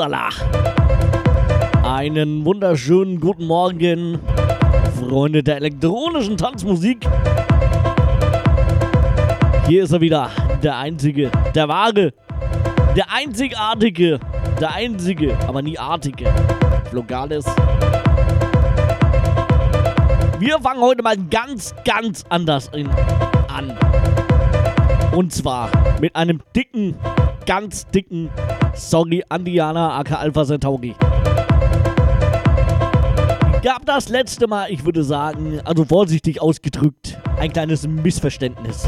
Lala. Einen wunderschönen guten Morgen, Freunde der elektronischen Tanzmusik. Hier ist er wieder, der einzige, der wahre, der einzigartige, der einzige, aber nie artige. Flogales. Wir fangen heute mal ganz, ganz anders an. Und zwar mit einem dicken, ganz dicken Sorry an Diana aka Alpha Centauri. Gab das letzte Mal, ich würde sagen, also vorsichtig ausgedrückt, ein kleines Missverständnis.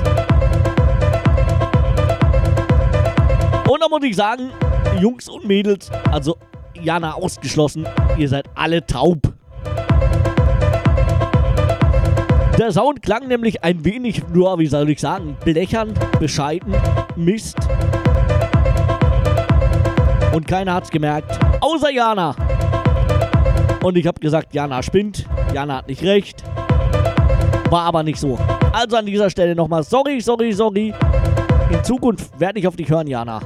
Und da muss ich sagen, Jungs und Mädels, also Jana ausgeschlossen, ihr seid alle taub. Der Sound klang nämlich ein wenig, nur wie soll ich sagen, blechern, bescheiden, Mist. Und keiner hat's gemerkt, außer Jana. Und ich habe gesagt, Jana spinnt, Jana hat nicht recht. War aber nicht so. Also an dieser Stelle nochmal sorry, sorry, sorry. In Zukunft werde ich auf dich hören, Jana.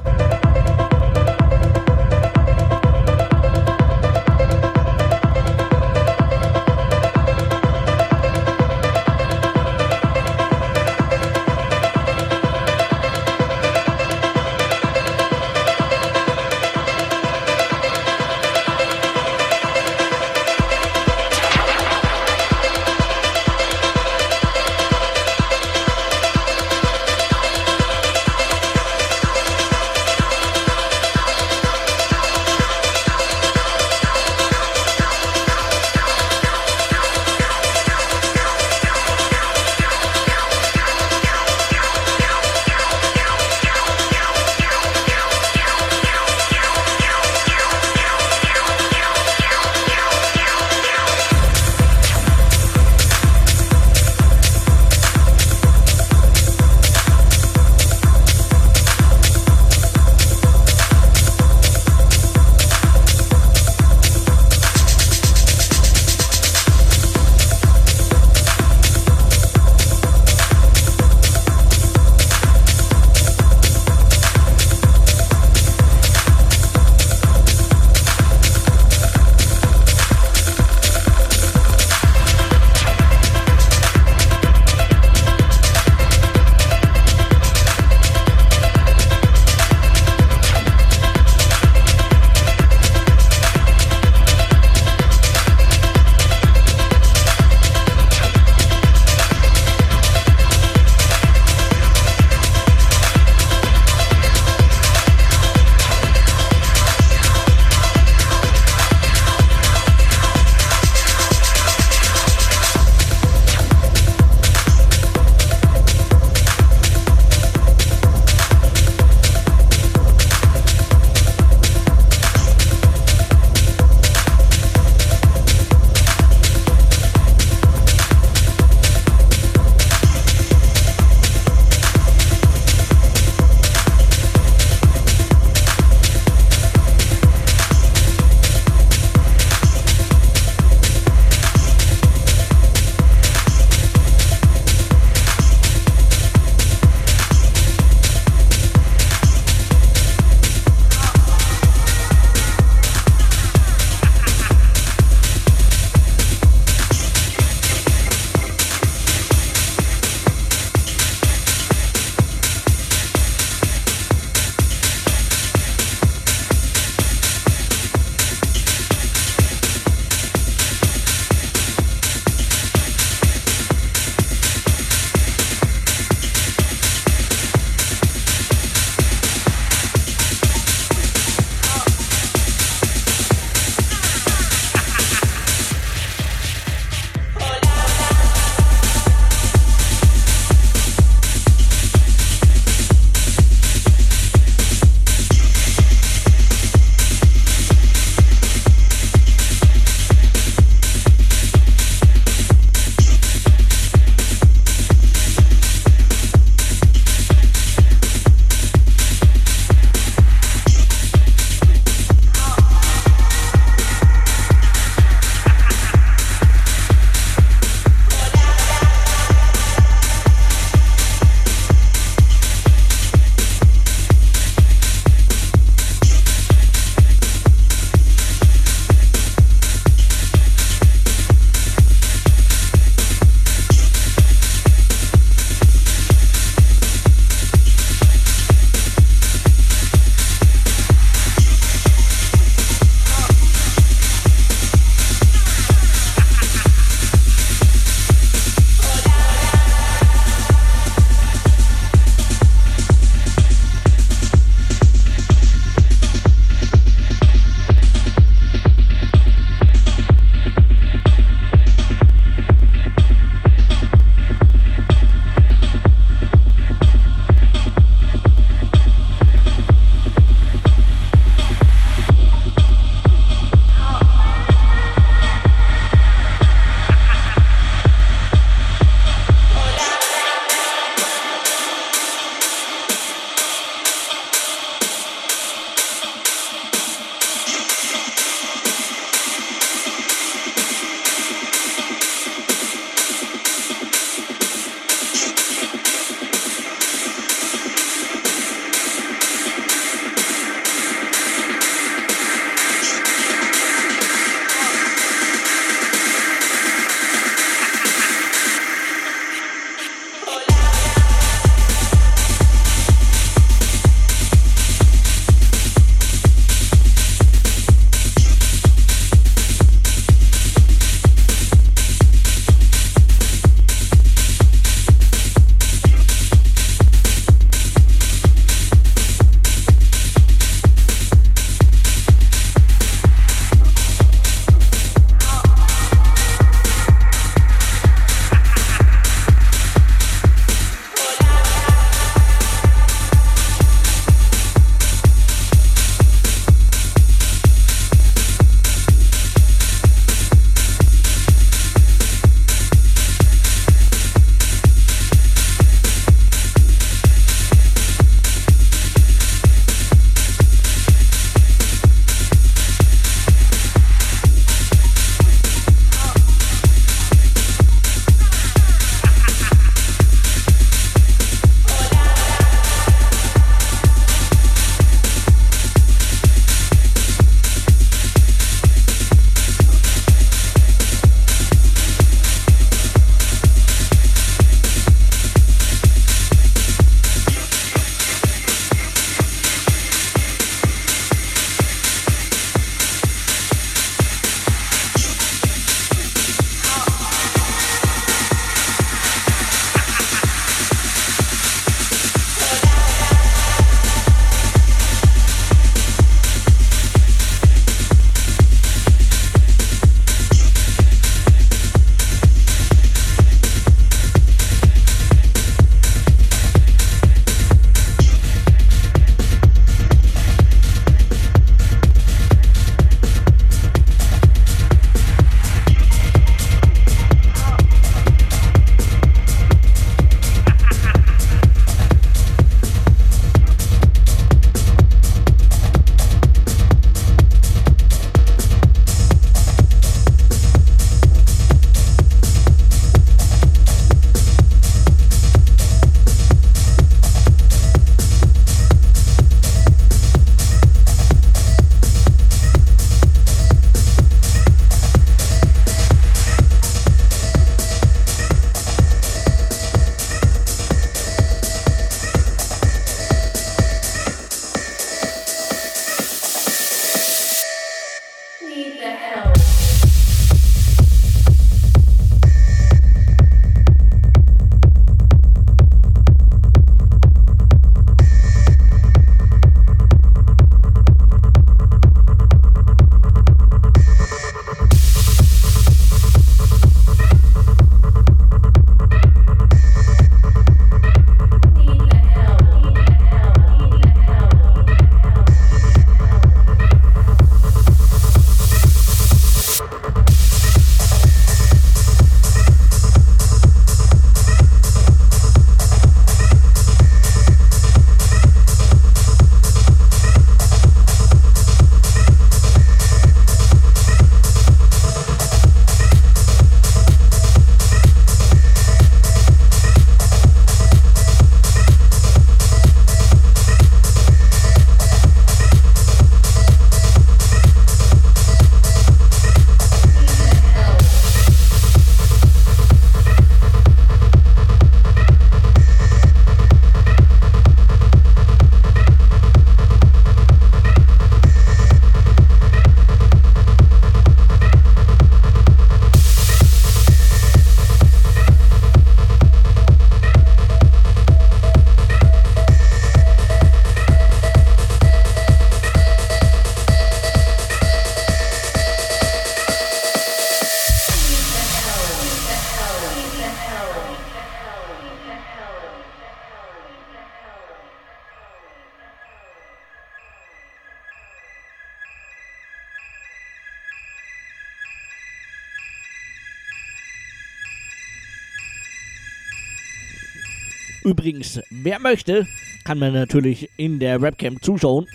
Übrigens, wer möchte, kann man natürlich in der Webcam zuschauen.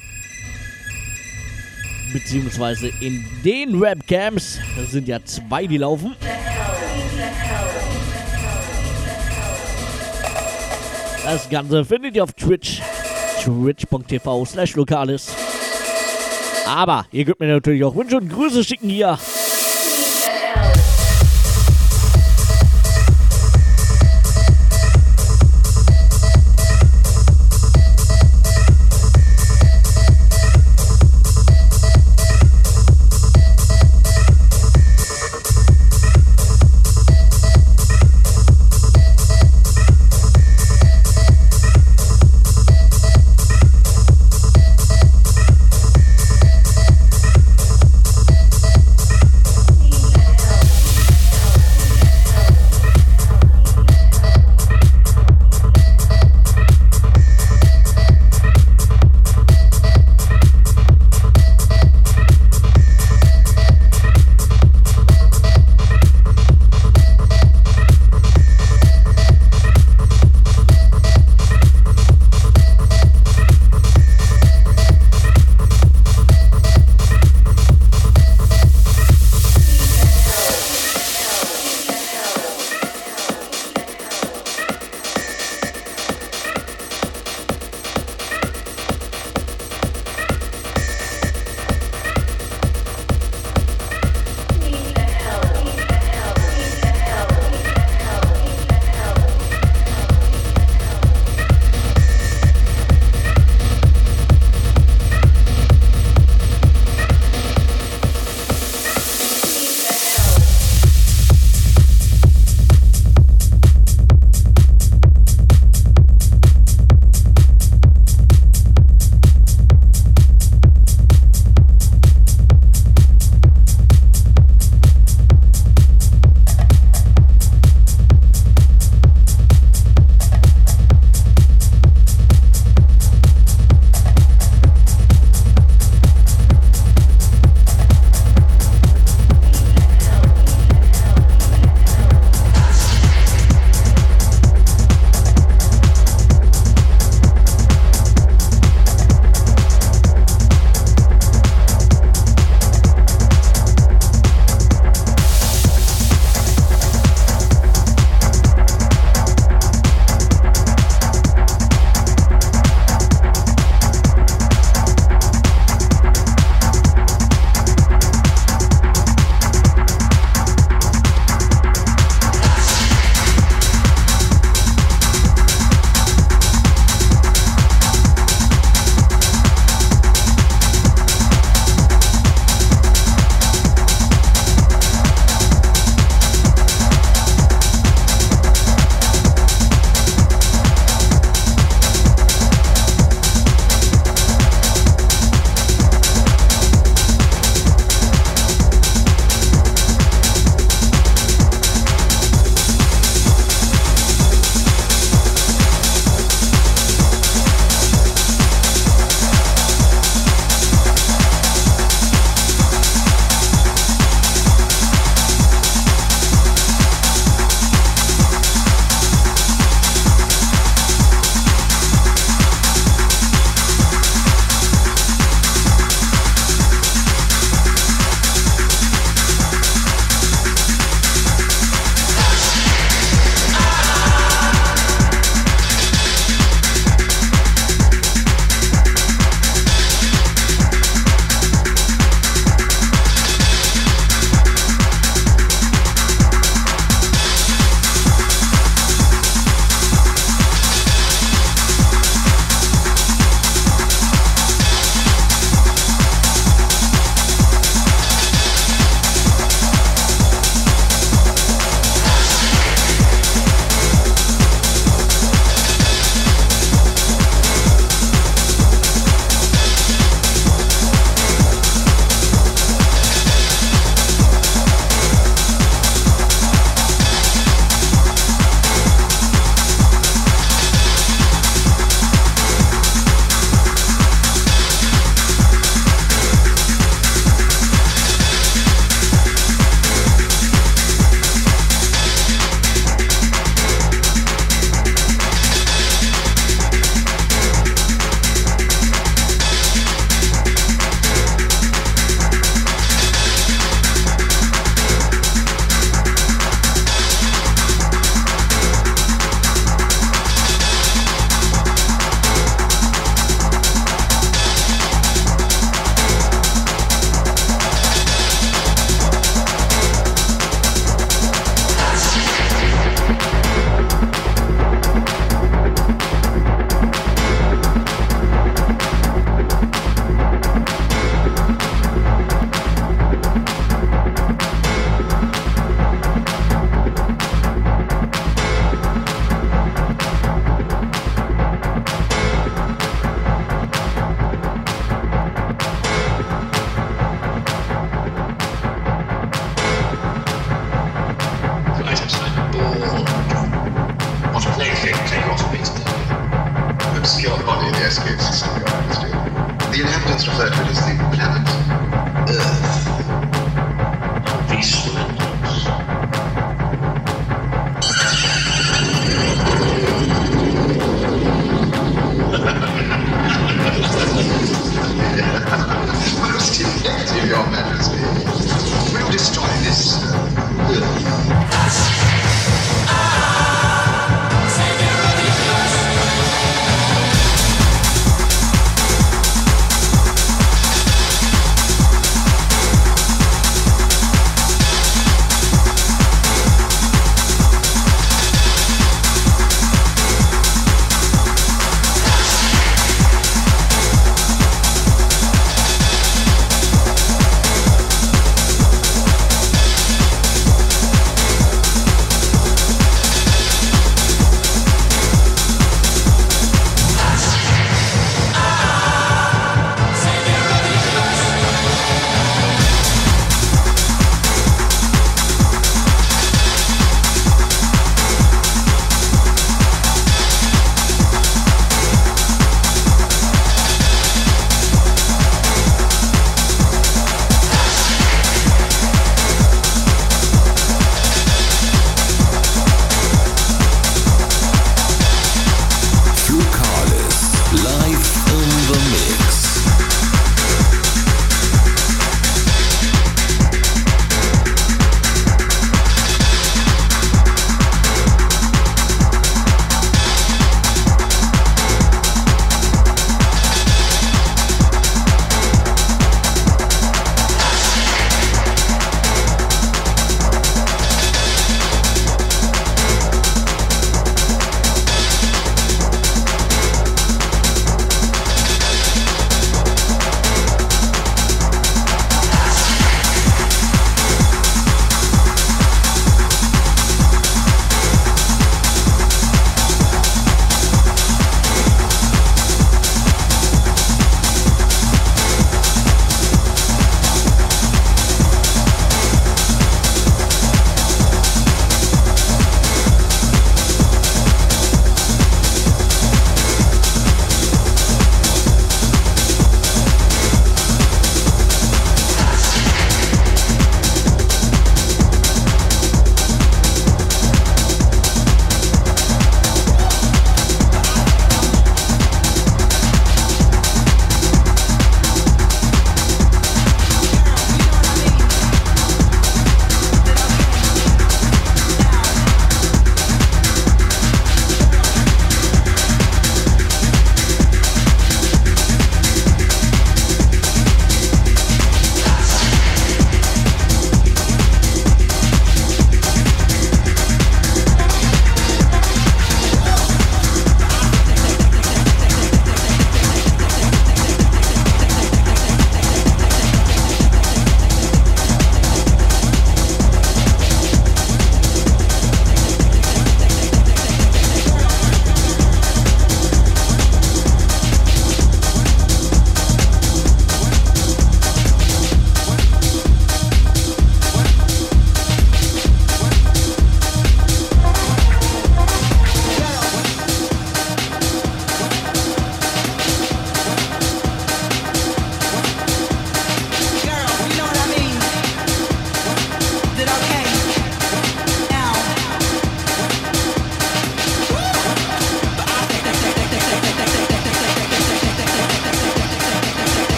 Beziehungsweise in den Webcams. Das sind ja zwei, die laufen. Das Ganze findet ihr auf Twitch. Twitch.tv slash lokalis. Aber ihr könnt mir natürlich auch Wünsche und Grüße schicken hier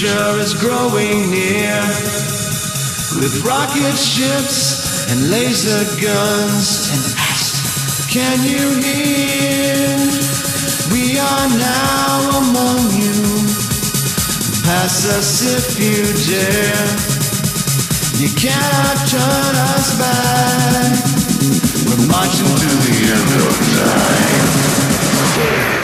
future is growing near with rocket ships and laser guns and ask, can you hear? We are now among you. Pass us if you dare. You cannot turn us back. We're marching to the end of time.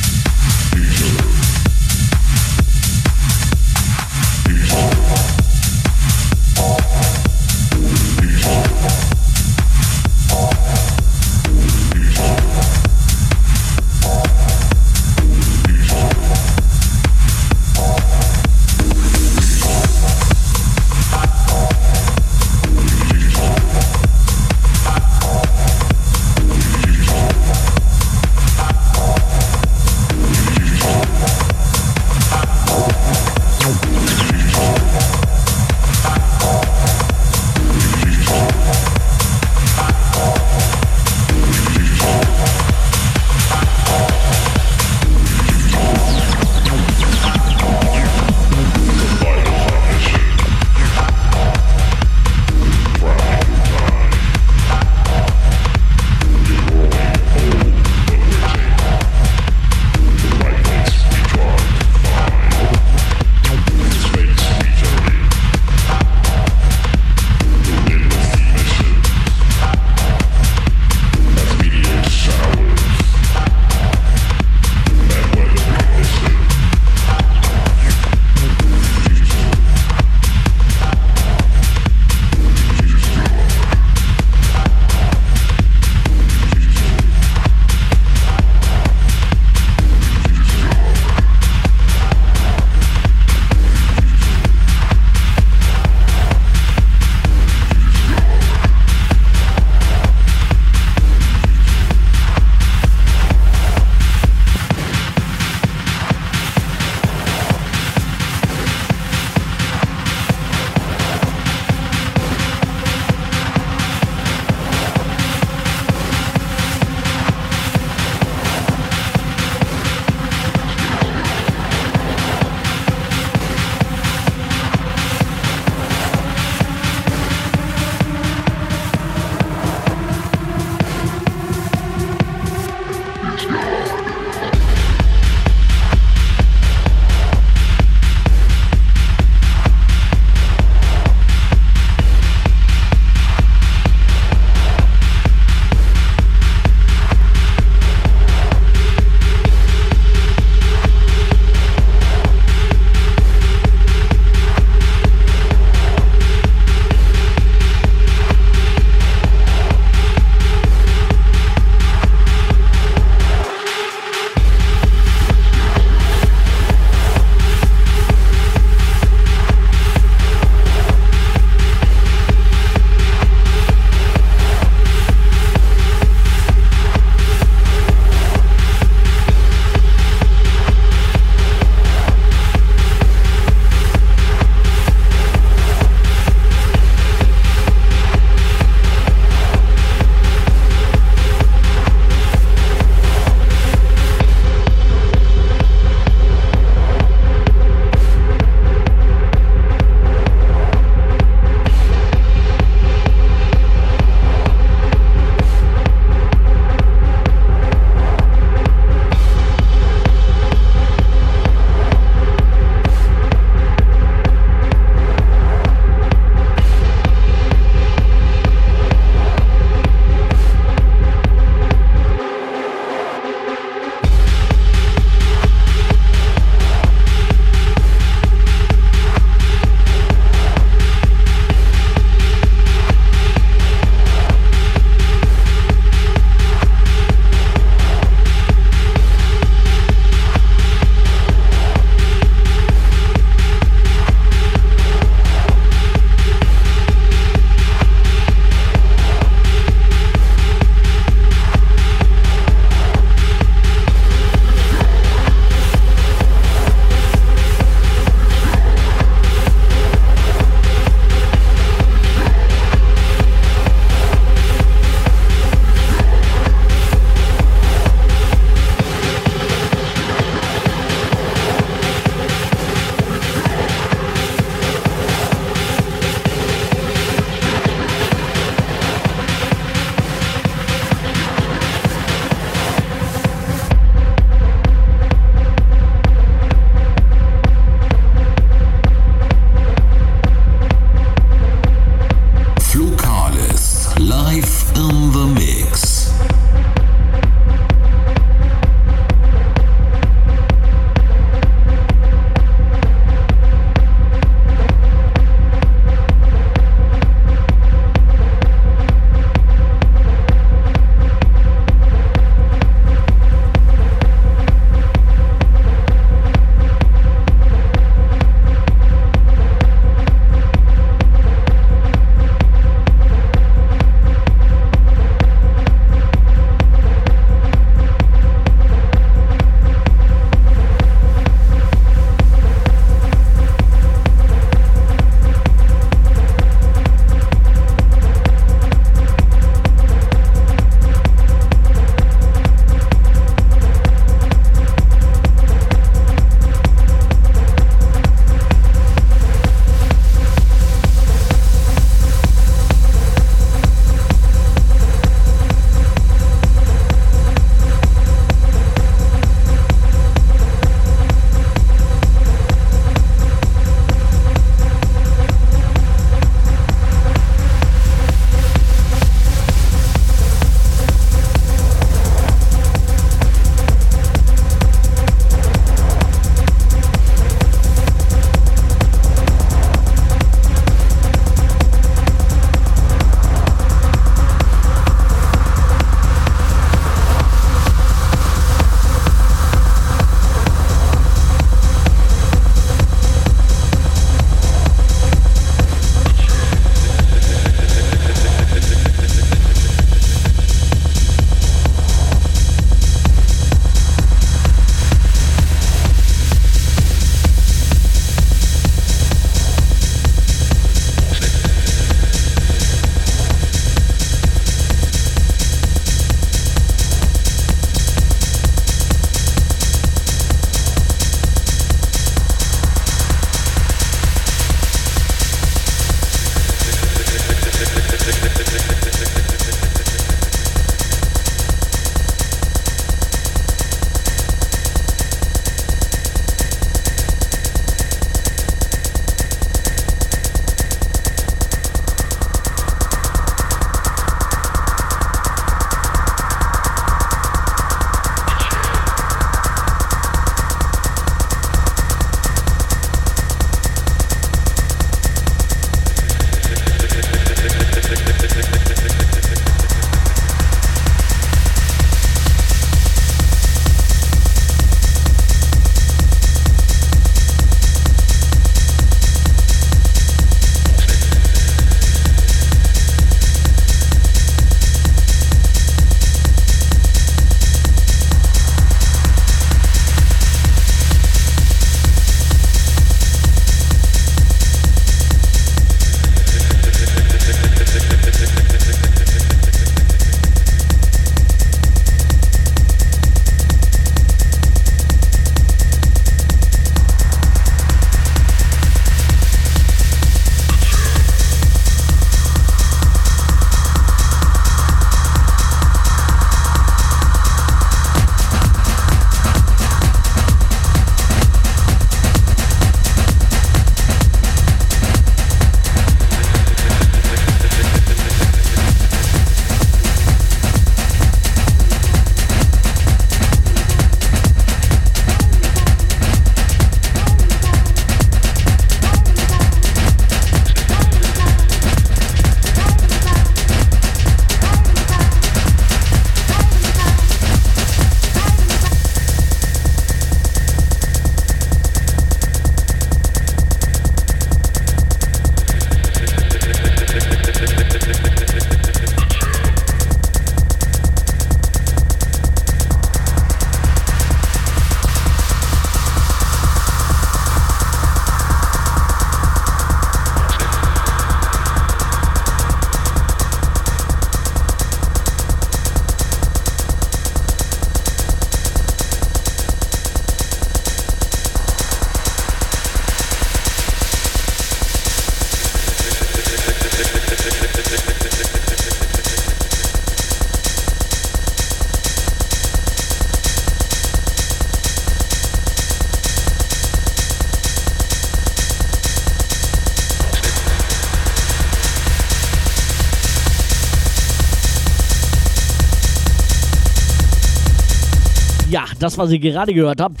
Was ihr gerade gehört habt,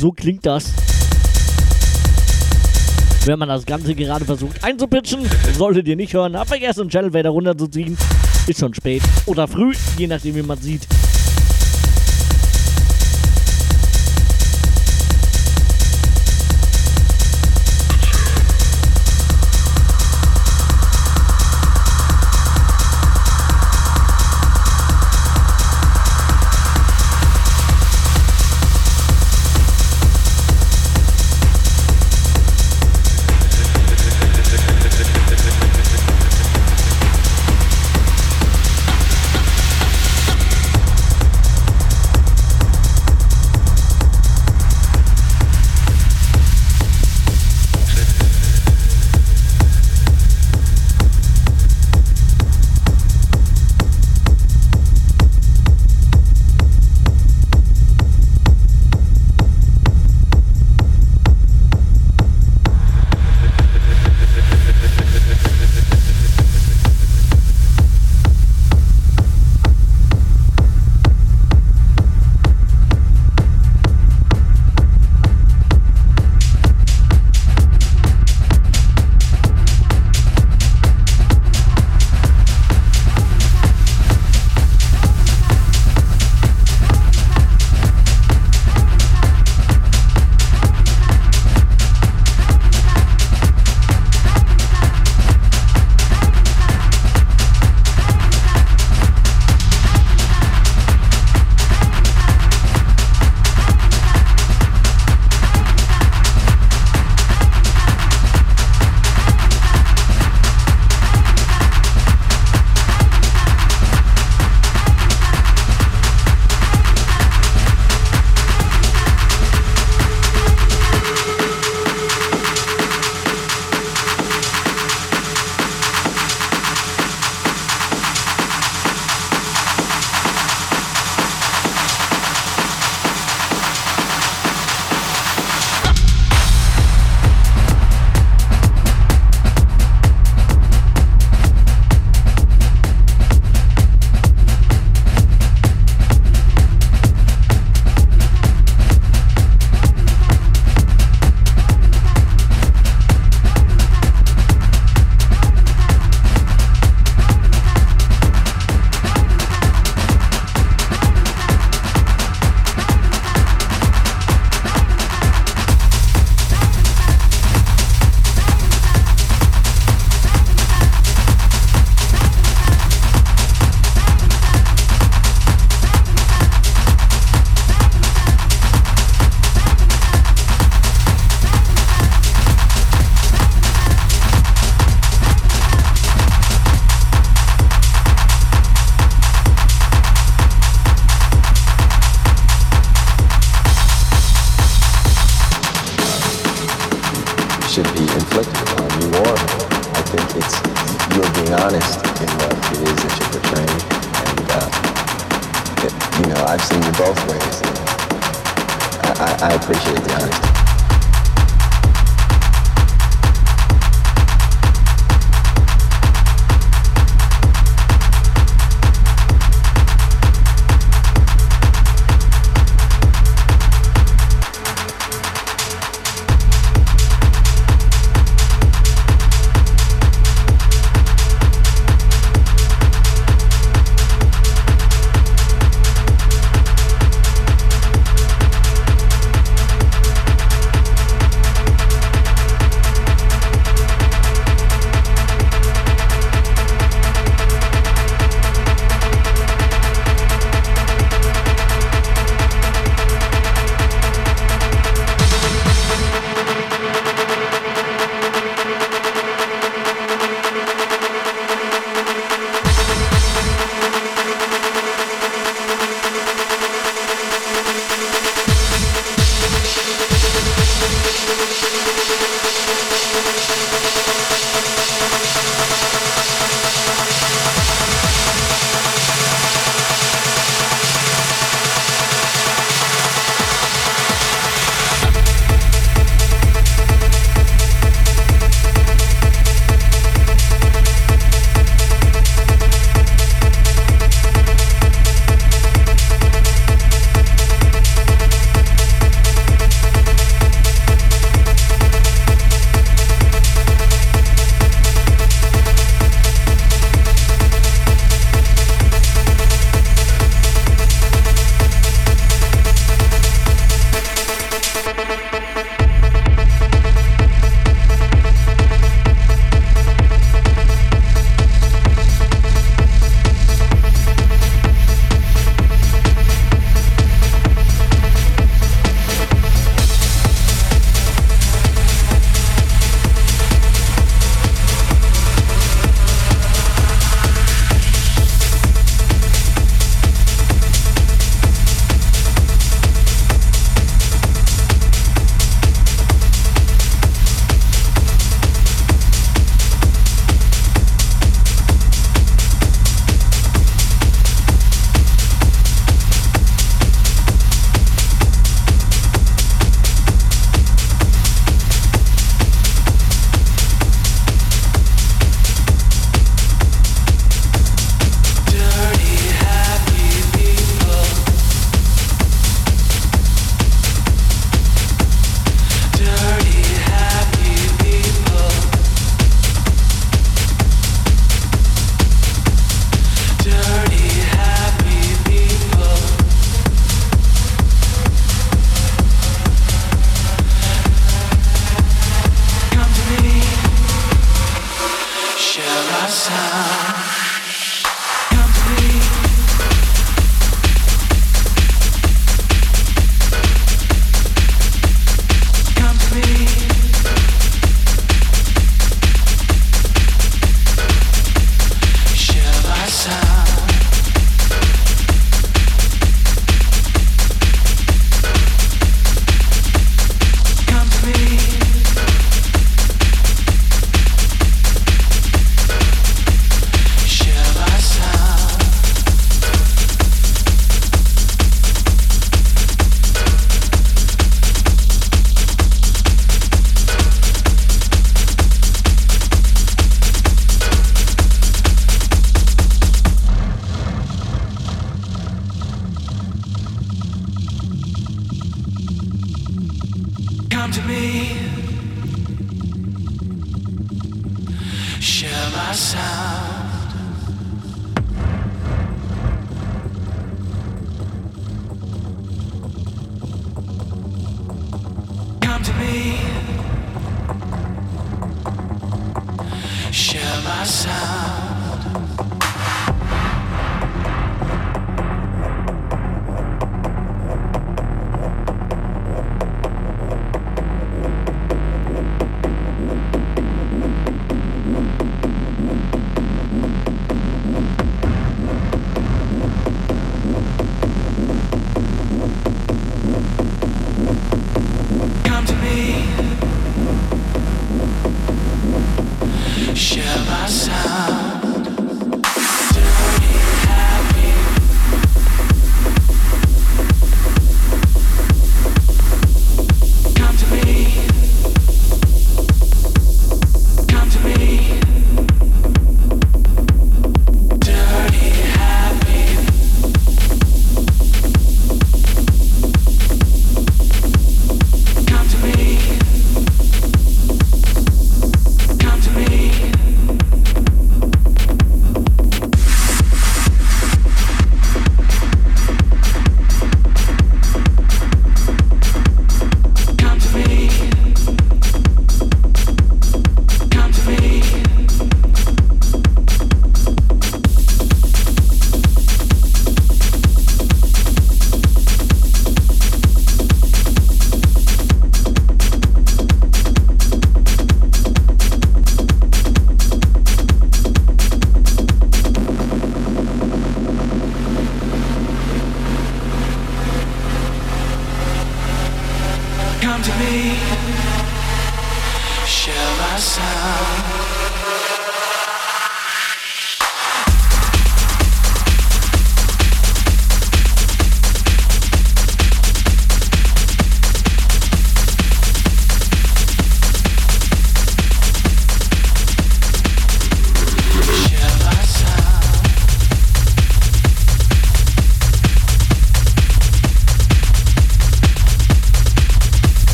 so klingt das. Wenn man das Ganze gerade versucht einzupitchen, solltet ihr nicht hören. Hab vergessen, Channel Fader runterzuziehen. Ist schon spät oder früh, je nachdem, wie man sieht.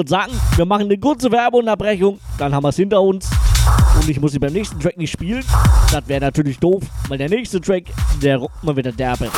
Würde sagen, wir machen eine kurze Werbeunterbrechung, dann haben wir es hinter uns. Und ich muss sie beim nächsten Track nicht spielen. Das wäre natürlich doof, weil der nächste Track, der rockt mal wieder derbe.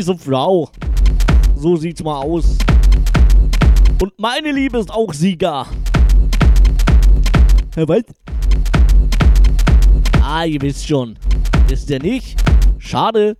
heiße Frau. So sieht's mal aus. Und meine Liebe ist auch Sieger. Herr Wald? Ah, ihr wisst schon. Wisst ihr nicht? Schade.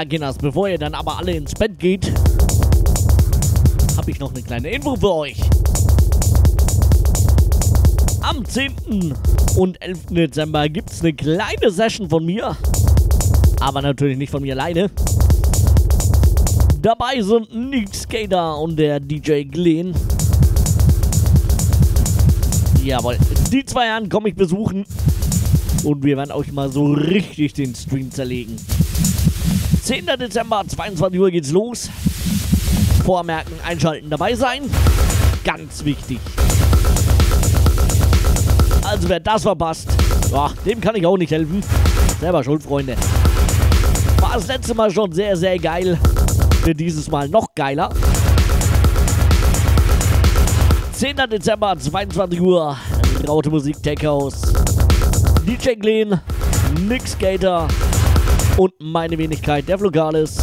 Ja, Ginners, bevor ihr dann aber alle ins Bett geht, habe ich noch eine kleine Info für euch. Am 10. und 11. Dezember gibt es eine kleine Session von mir. Aber natürlich nicht von mir alleine. Dabei sind Nick Skater und der DJ Glenn. Jawohl, die zwei Herren komme ich besuchen. Und wir werden euch mal so richtig den Stream zerlegen. 10. Dezember, 22 Uhr geht's los. Vormerken, einschalten, dabei sein. Ganz wichtig. Also wer das verpasst, ja, dem kann ich auch nicht helfen. Selber schuld, Freunde. War das letzte Mal schon sehr, sehr geil. Wird dieses Mal noch geiler. 10. Dezember, 22 Uhr. Raute Musik Tech House. DJ Glenn, Nick Skater und meine Wenigkeit, der Vlogalis.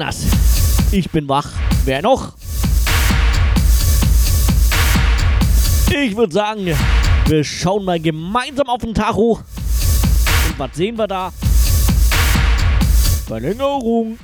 Das. Ich bin wach. Wer noch? Ich würde sagen, wir schauen mal gemeinsam auf den Tacho. Und was sehen wir da? Verlängerung.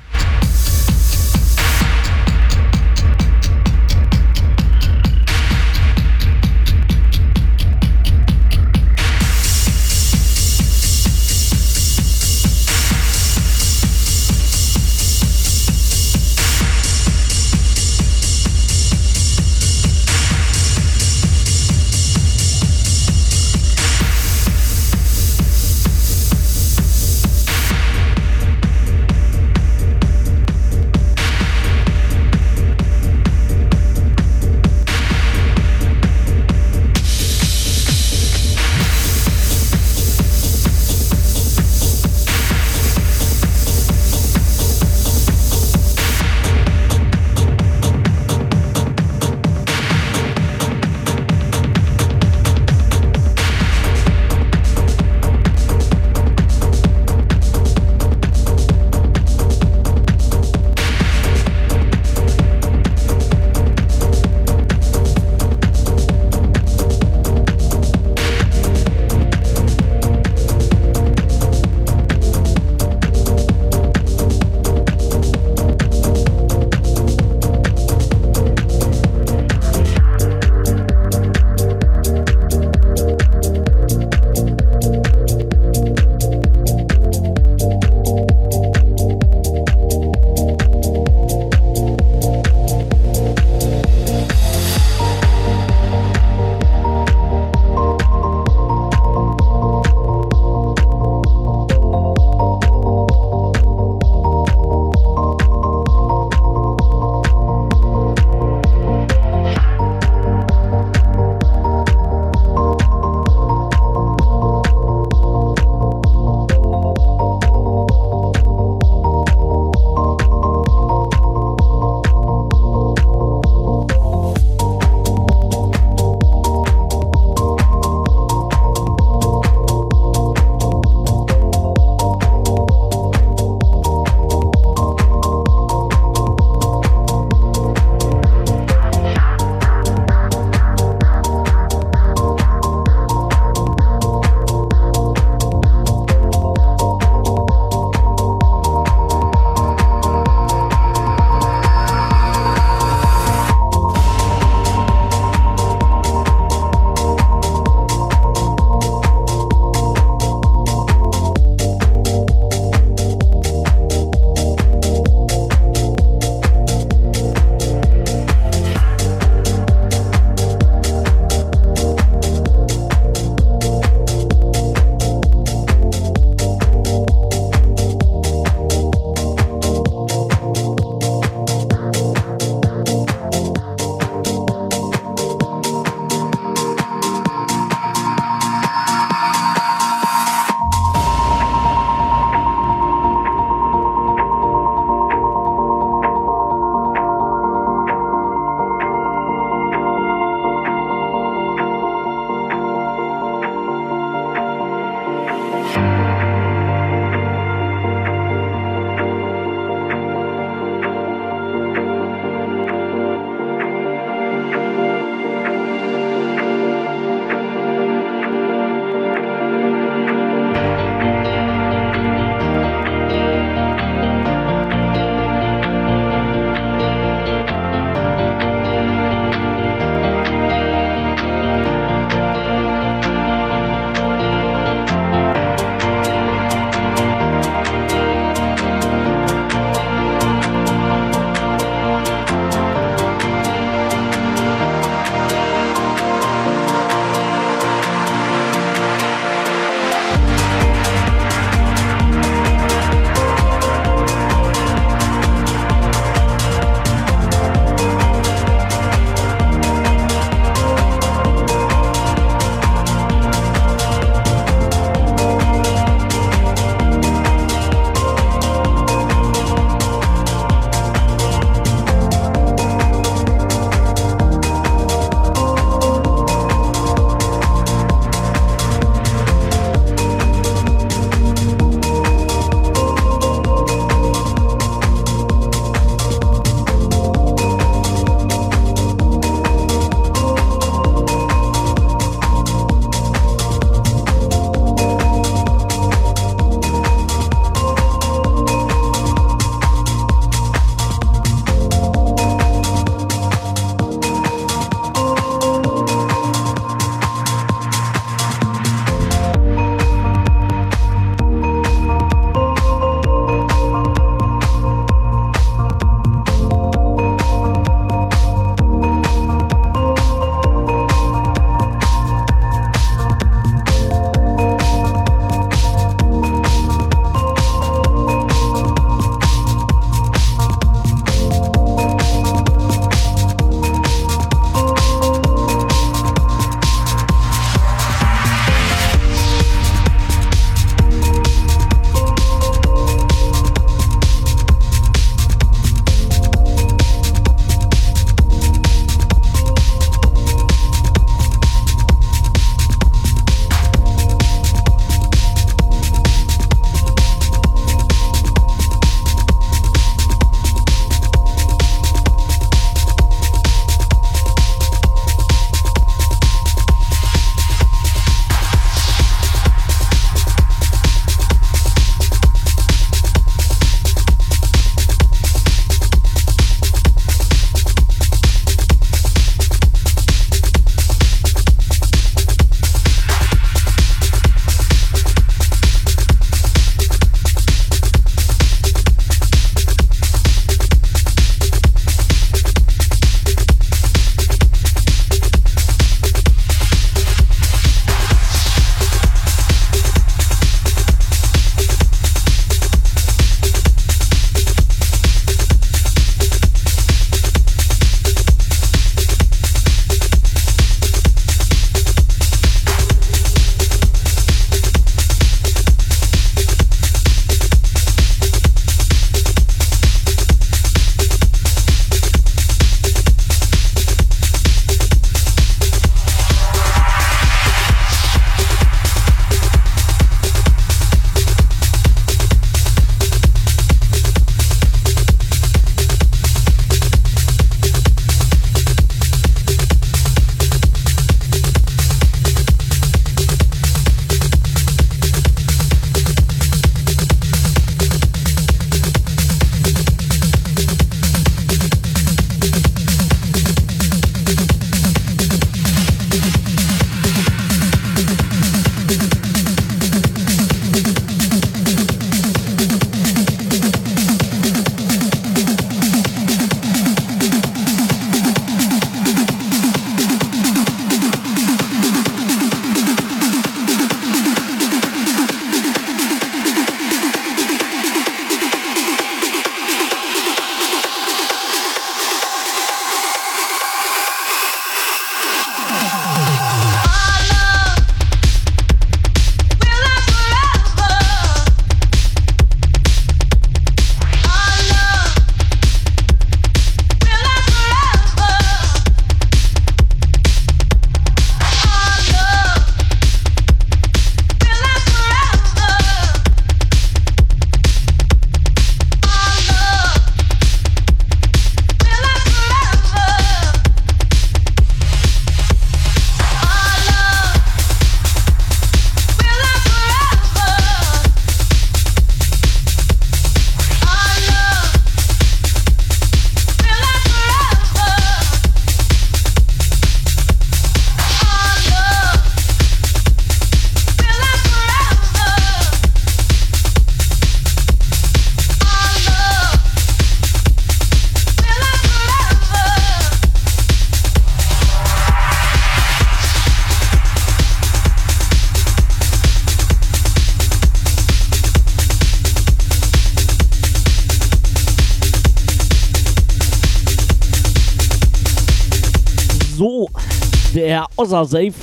Herr Osser Safe,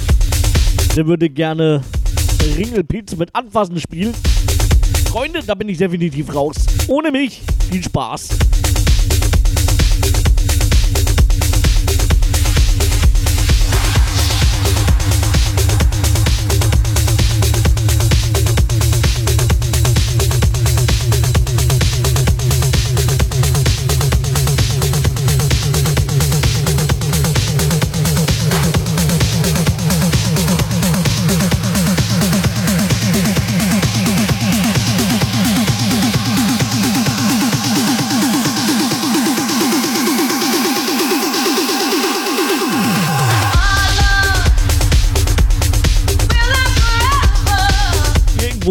der würde gerne Ringelpilz mit Anfassen spielen. Freunde, da bin ich definitiv raus. Ohne mich, viel Spaß.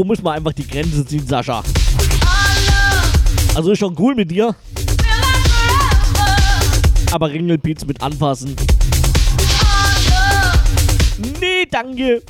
Muss man einfach die Grenze ziehen, Sascha. Also ist schon cool mit dir. Aber Ringelpiez mit anfassen. Nee, danke.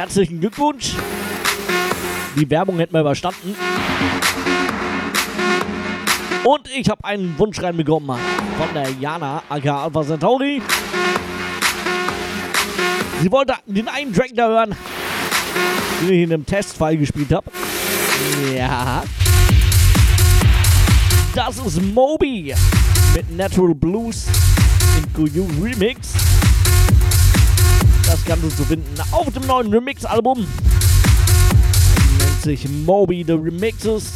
Herzlichen Glückwunsch. Die Werbung hätten wir überstanden. Und ich habe einen Wunsch reinbekommen von der Jana, aka Alpha Centauri. Sie wollte den einen Track da hören, den ich in einem Testfall gespielt habe. Ja. Das ist Moby mit Natural Blues im Kuyu Remix. Das Ganze zu finden auf dem neuen Remix-Album. Nennt sich Moby The Remixes.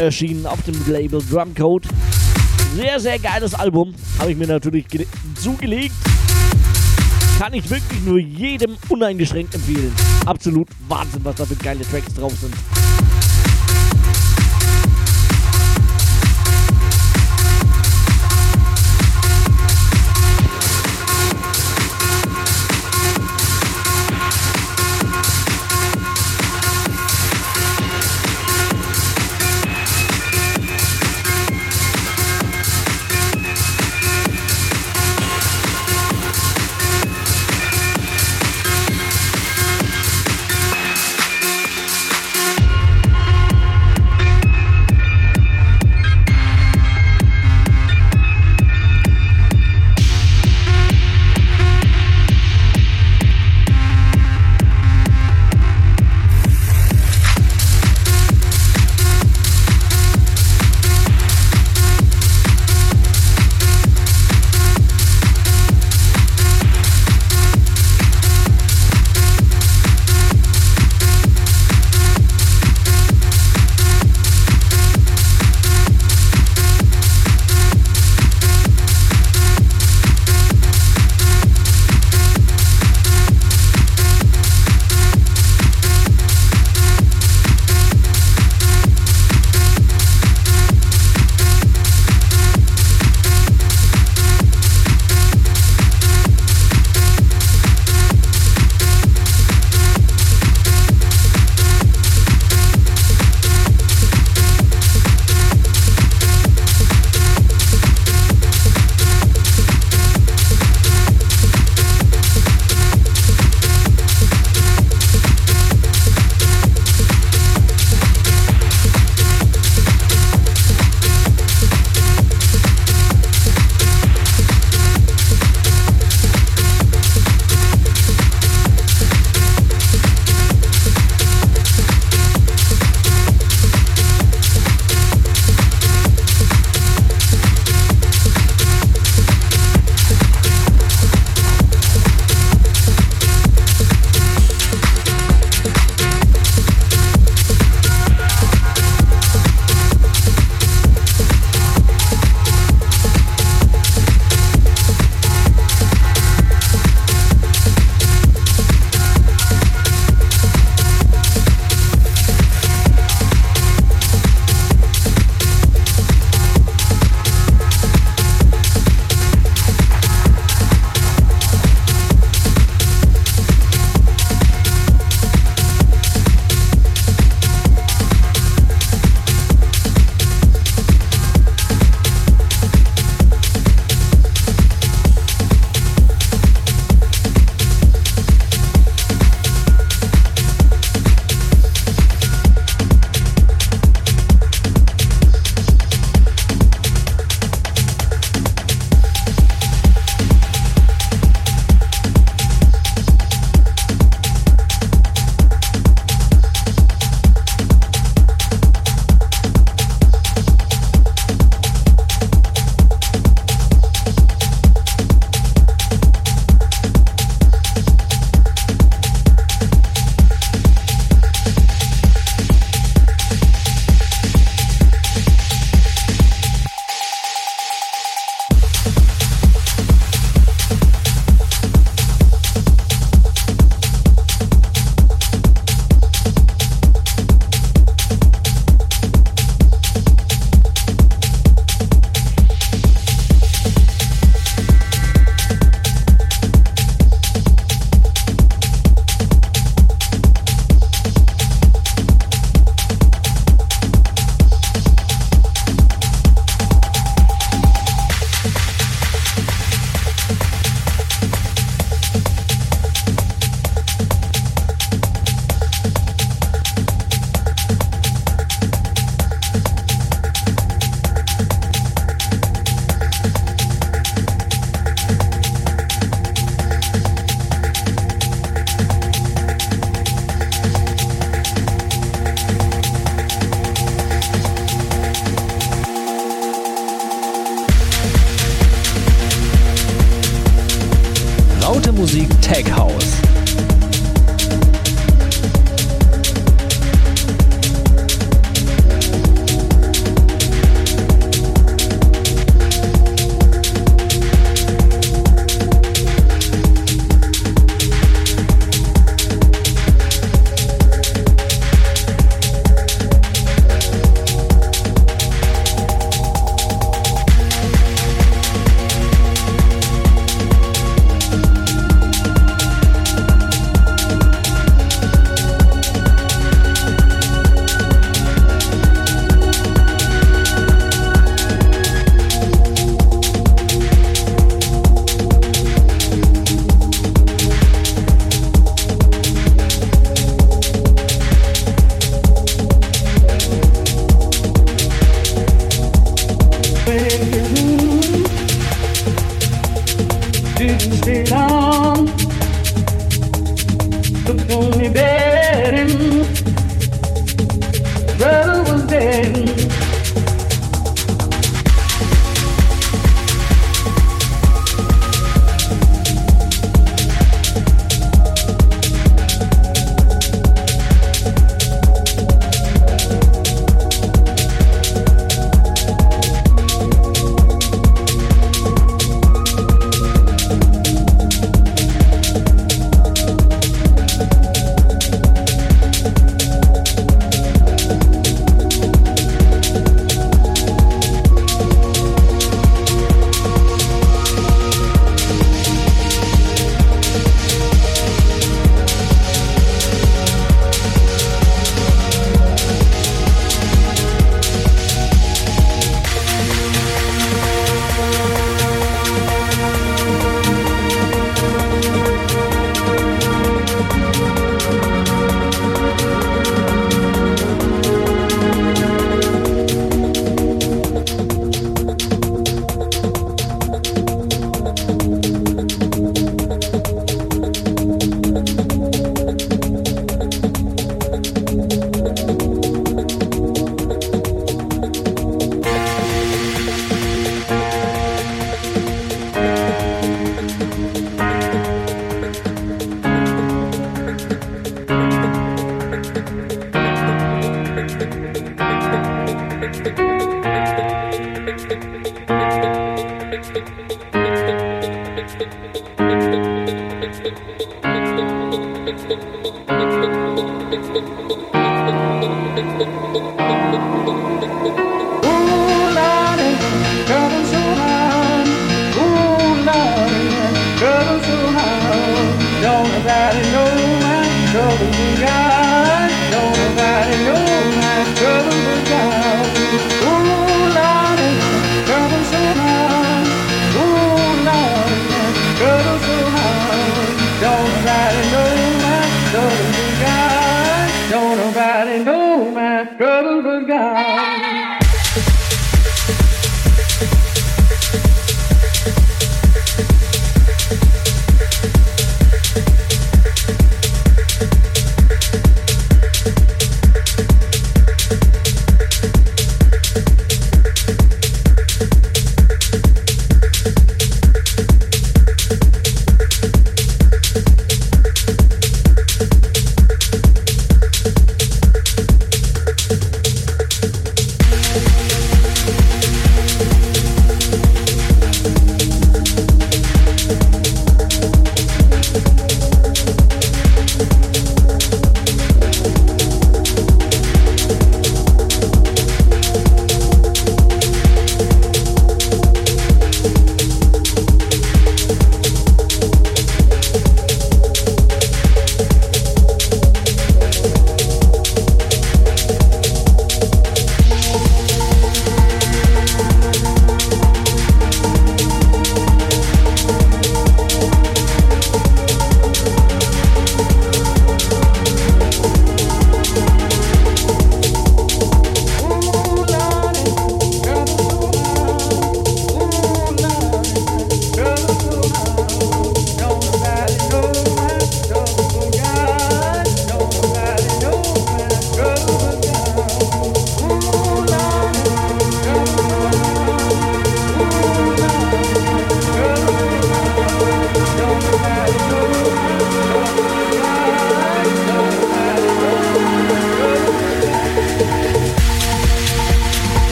Erschienen auf dem Label Drumcode. Sehr, sehr geiles Album. Habe ich mir natürlich zugelegt. Kann ich wirklich nur jedem uneingeschränkt empfehlen. Absolut Wahnsinn, was da für geile Tracks drauf sind. பார்த்தேன்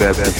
Best.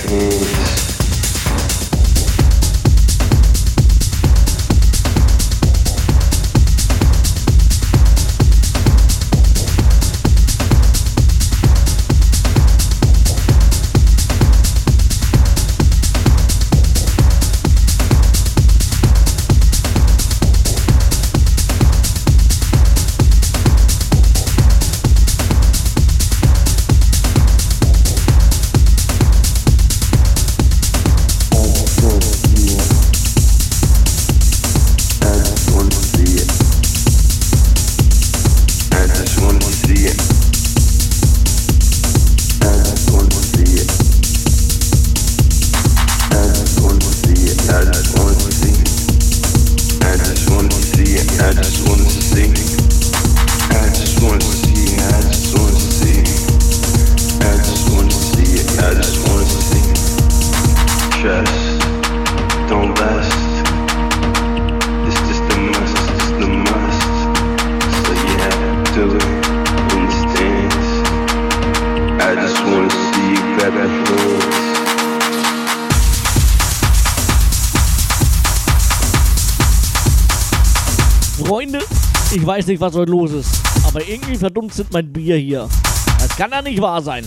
nicht, was heute los ist. Aber irgendwie verdummt sind mein Bier hier. Das kann ja nicht wahr sein.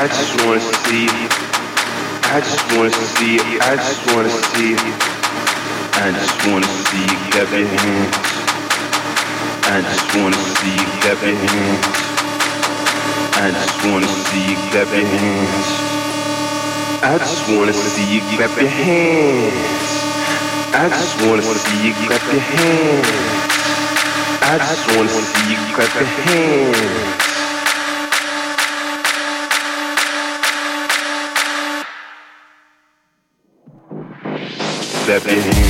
I just wanna see. I just wanna see. I just wanna see. I just wanna see you clap your hands. I just wanna see you clap your hands. I just wanna see you clap your hands. I just wanna see you clap your hands. I just wanna see you clap your hands. I just wanna see you clap your hands. that baby.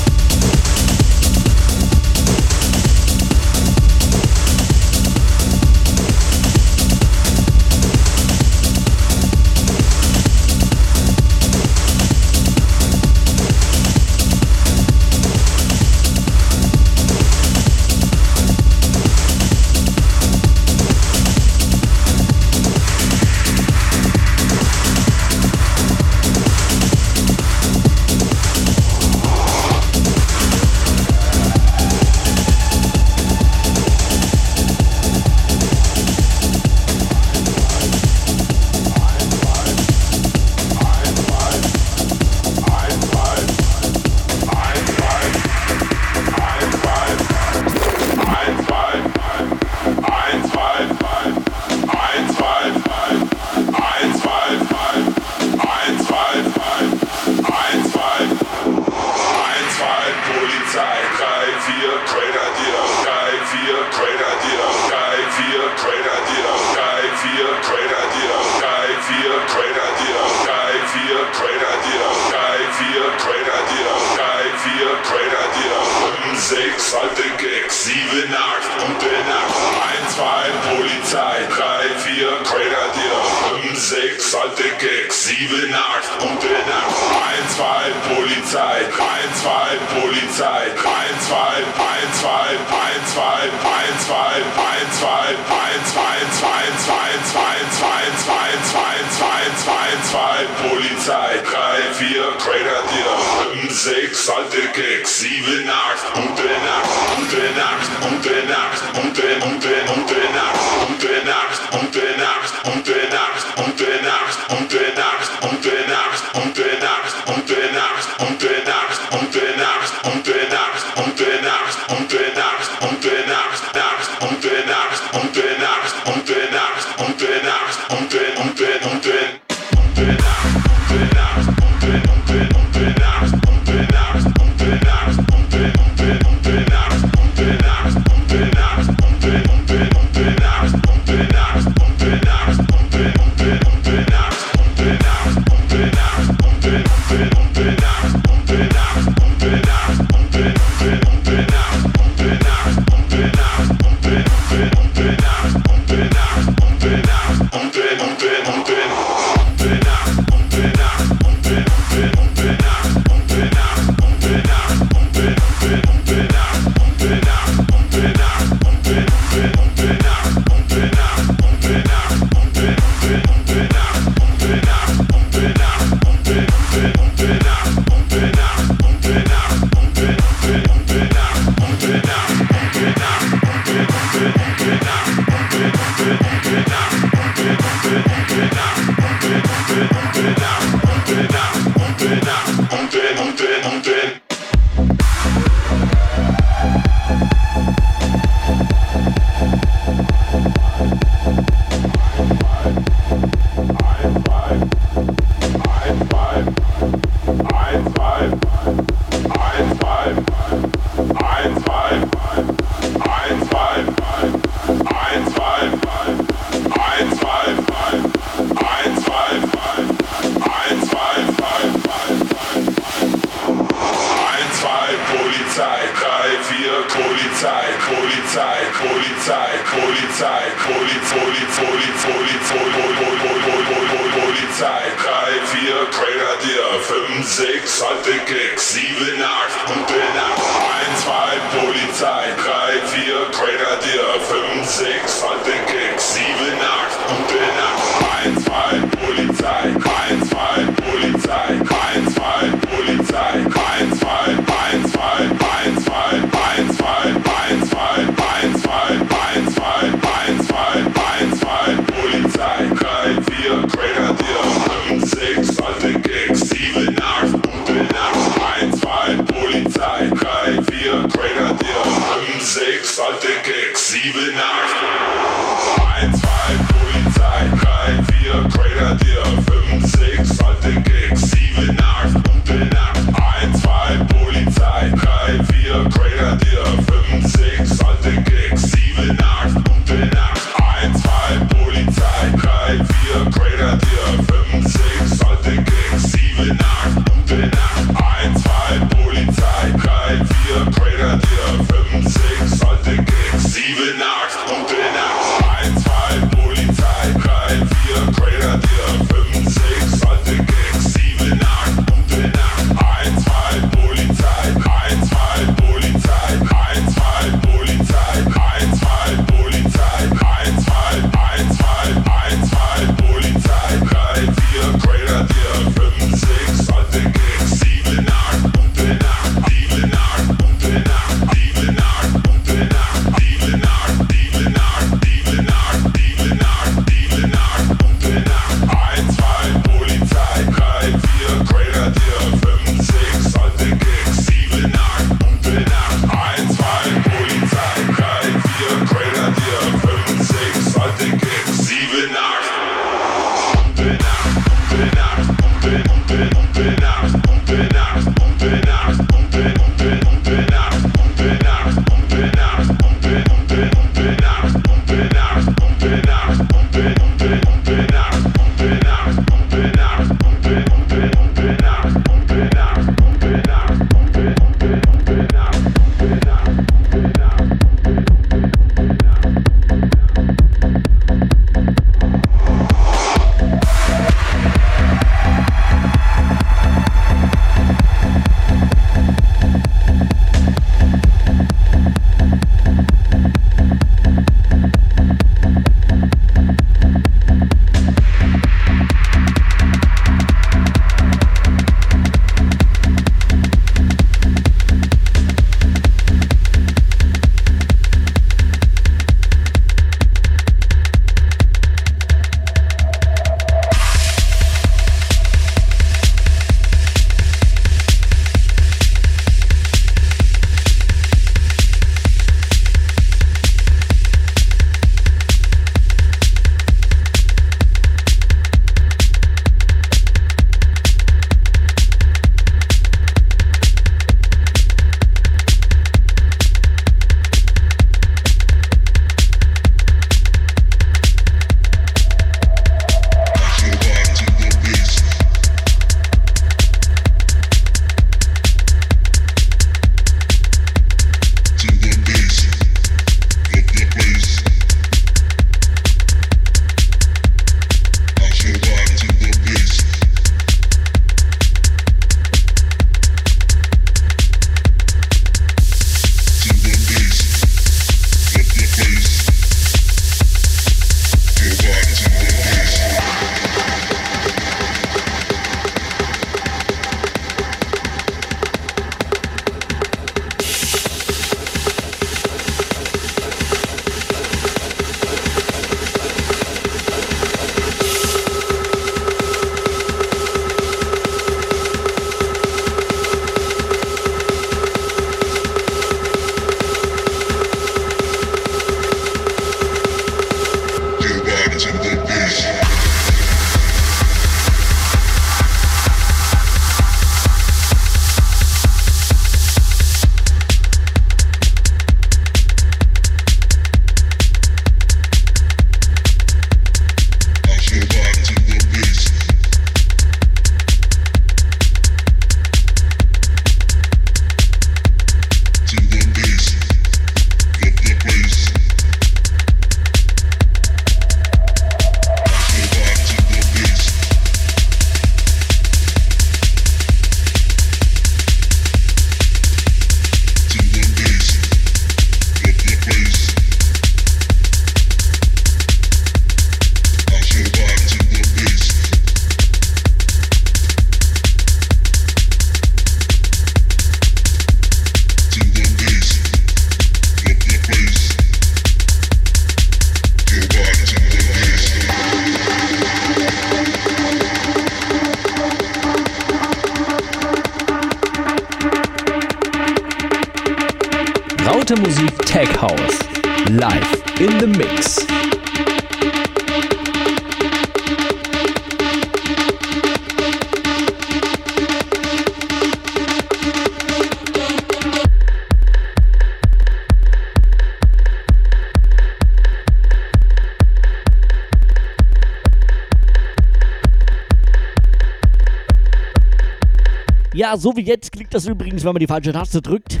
So wie jetzt klingt das übrigens, wenn man die falsche Taste drückt.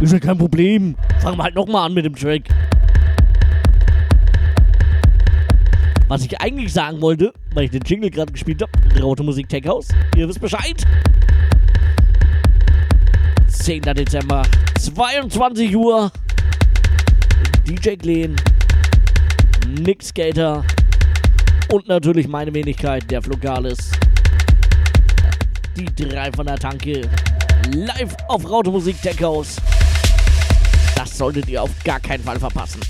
Ist ja kein Problem. Fangen wir halt nochmal an mit dem Track. Was ich eigentlich sagen wollte, weil ich den Jingle gerade gespielt habe, Raute Musik Tech House, ihr wisst Bescheid. 10. Dezember, 22 Uhr. DJ Glen, Nick Skater und natürlich meine Wenigkeit, der Flogalis. Die drei von der Tanke. Live auf Raute Musik Tech. Das solltet ihr auf gar keinen Fall verpassen.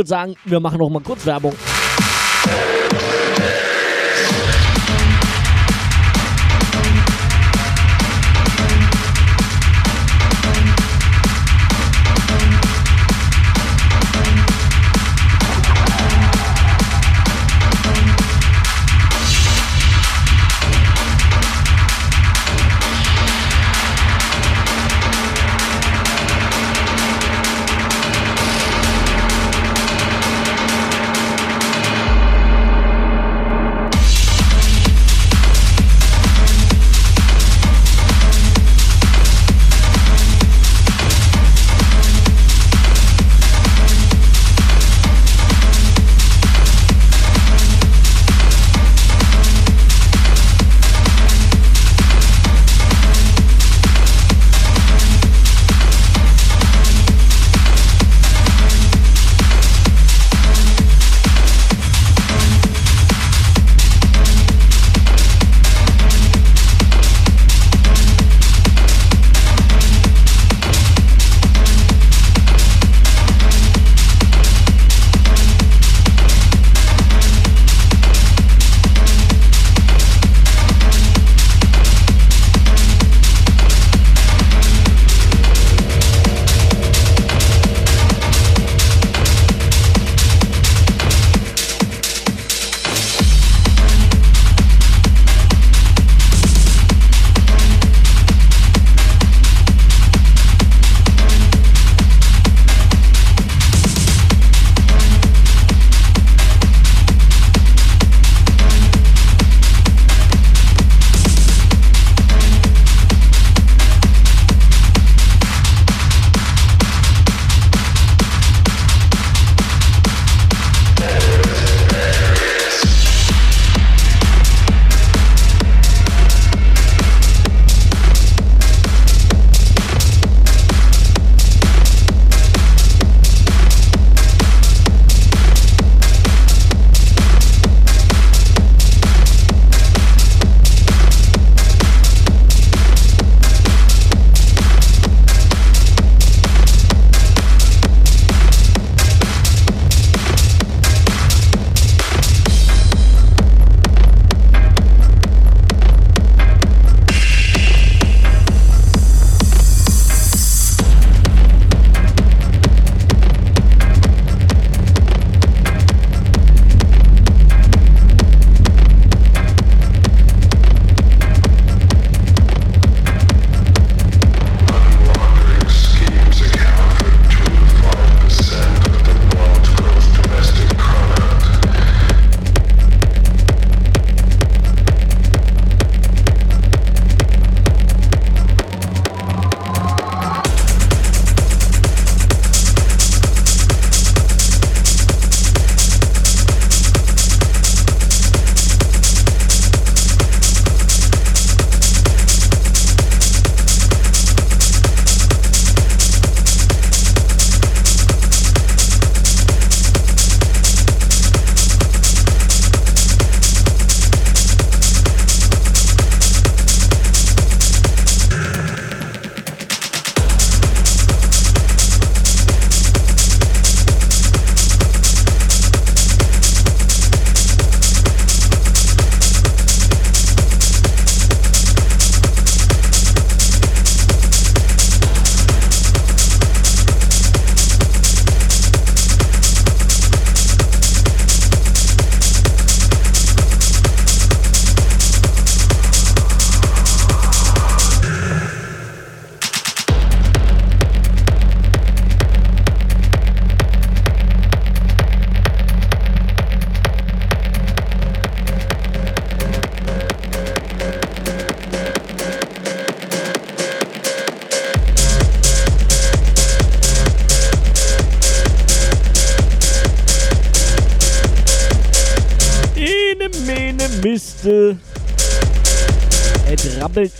Würde sagen, wir machen noch mal kurz Werbung.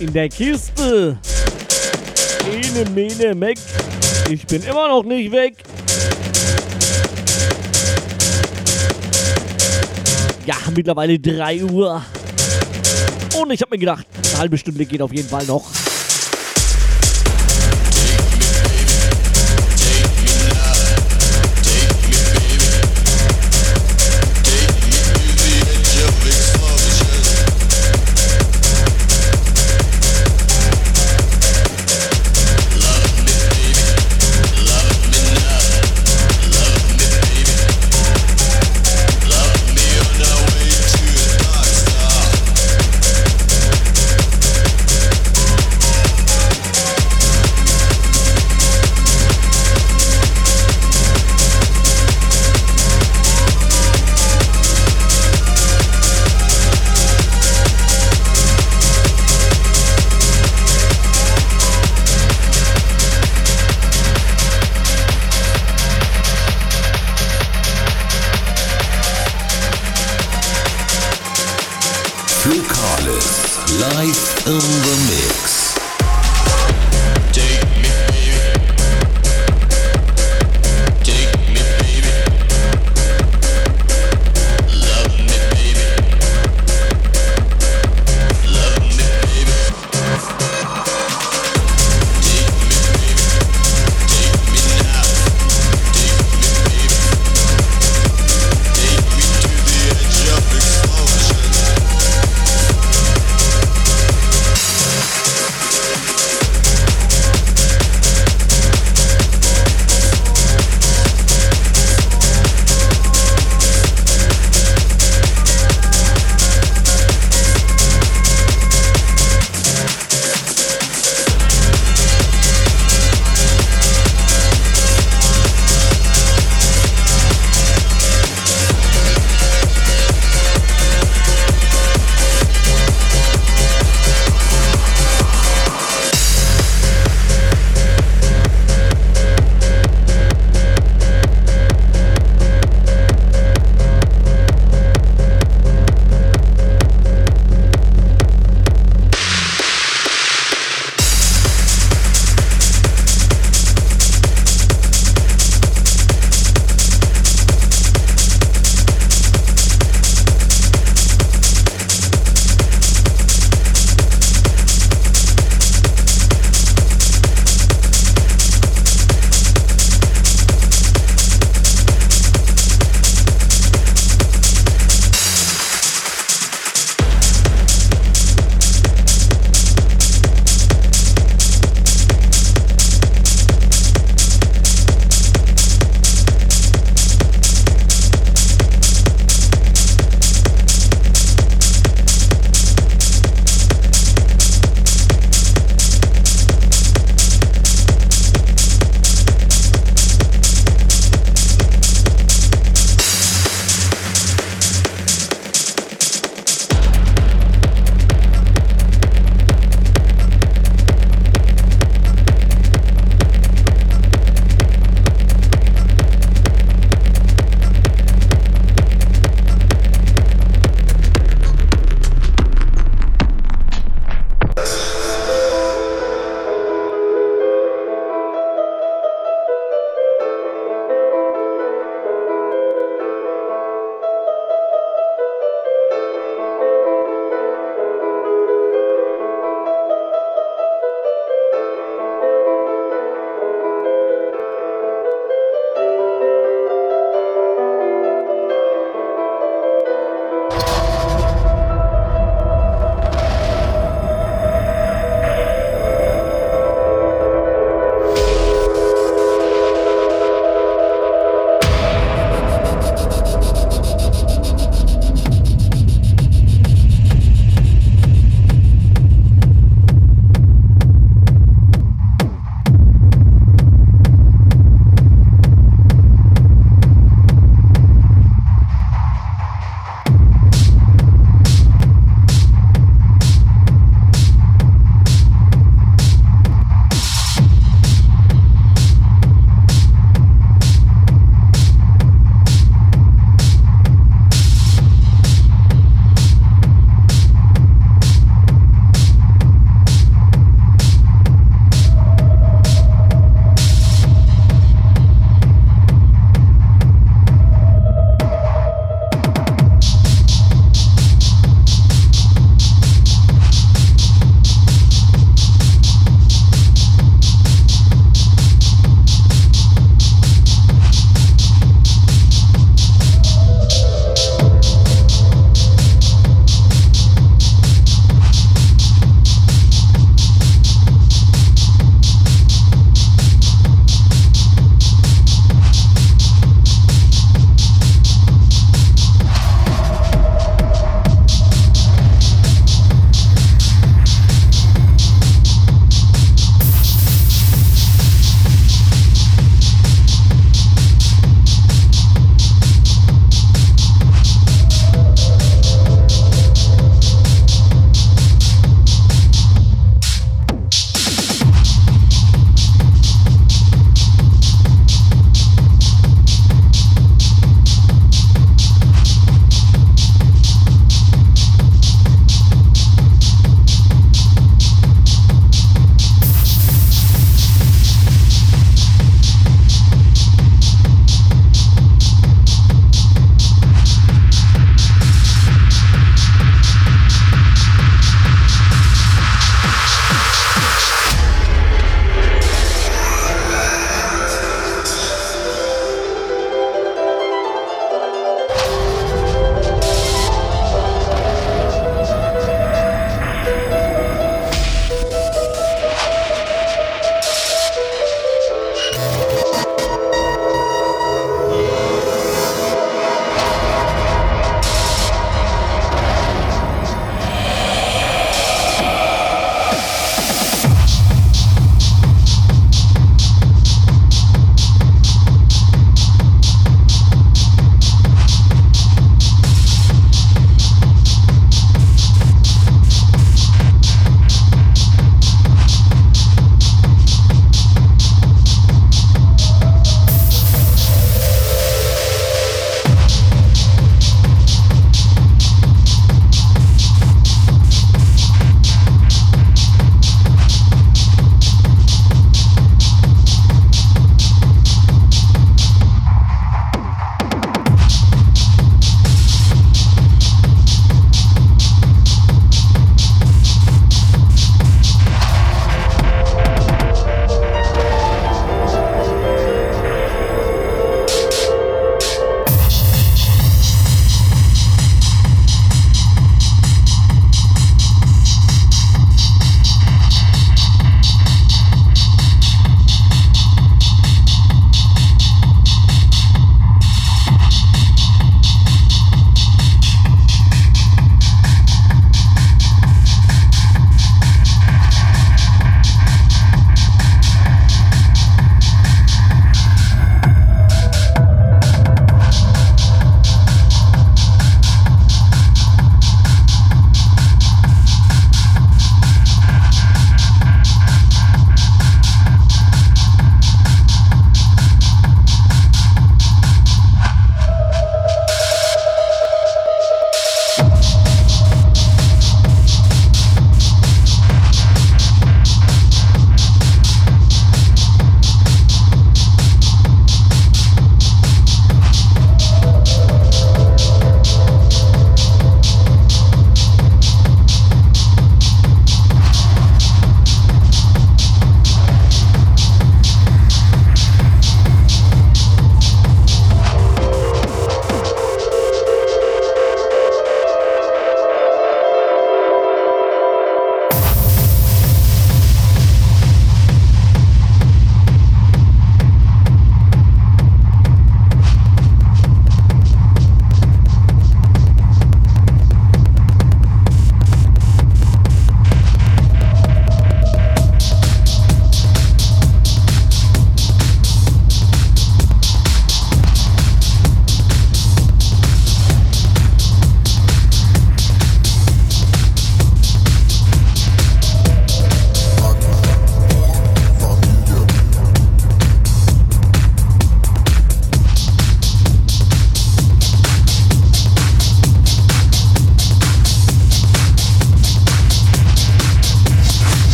In der Kiste. Ene, mene, meck. Ich bin immer noch nicht weg. Ja, mittlerweile 3 Uhr. Und ich habe mir gedacht, eine halbe Stunde geht auf jeden Fall noch.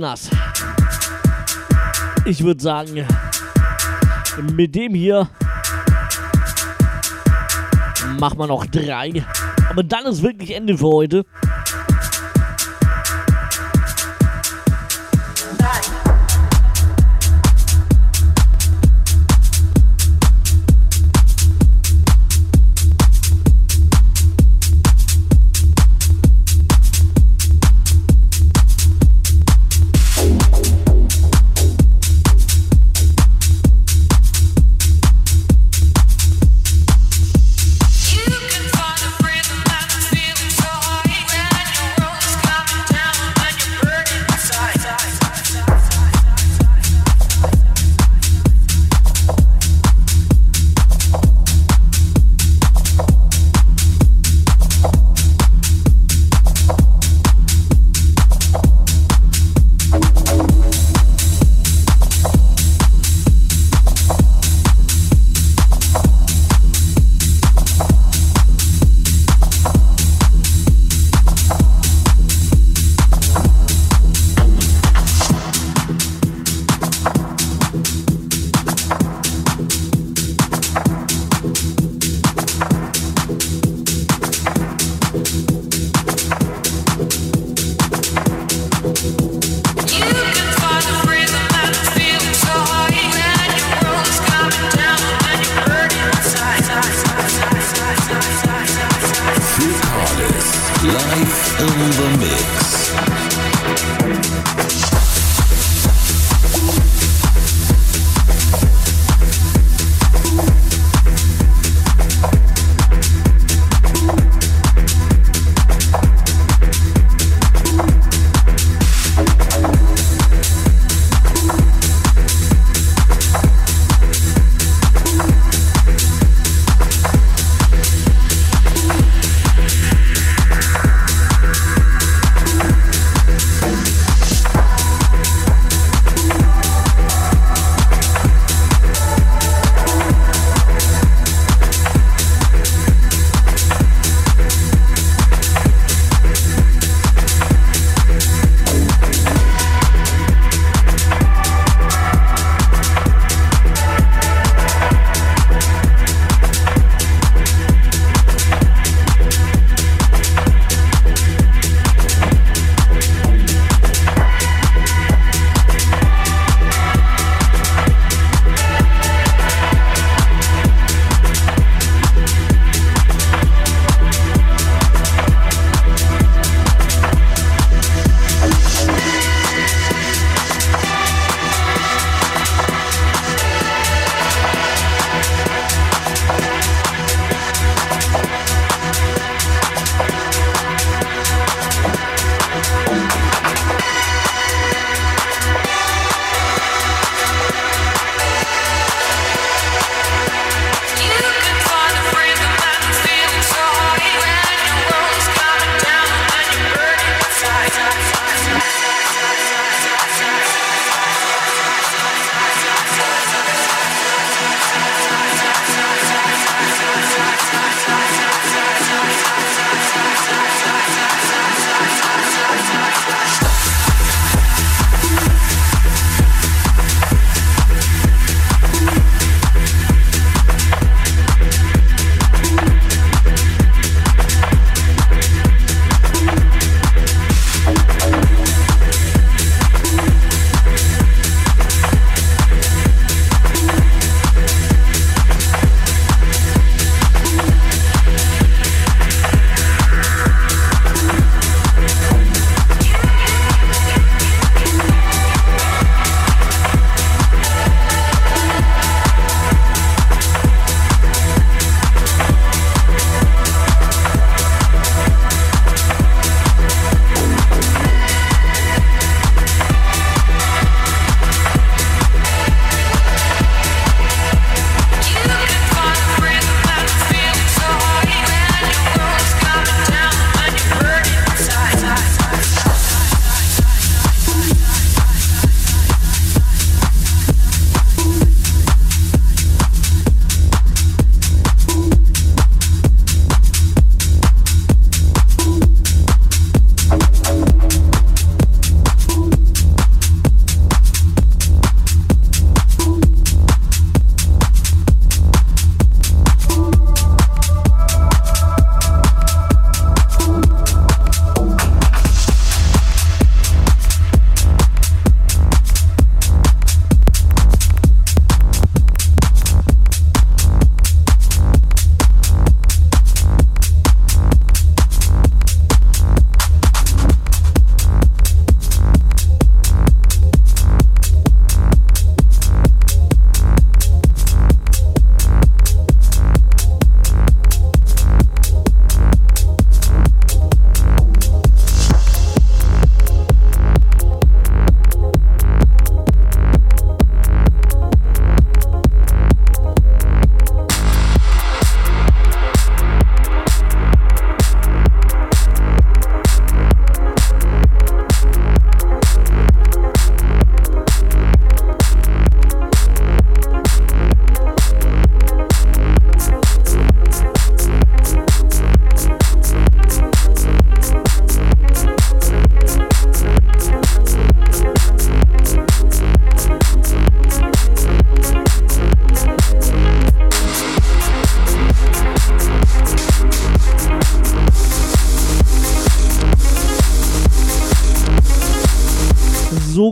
So, Genas. Ich würde sagen, mit dem hier machen wir noch drei. Aber dann ist wirklich Ende für heute.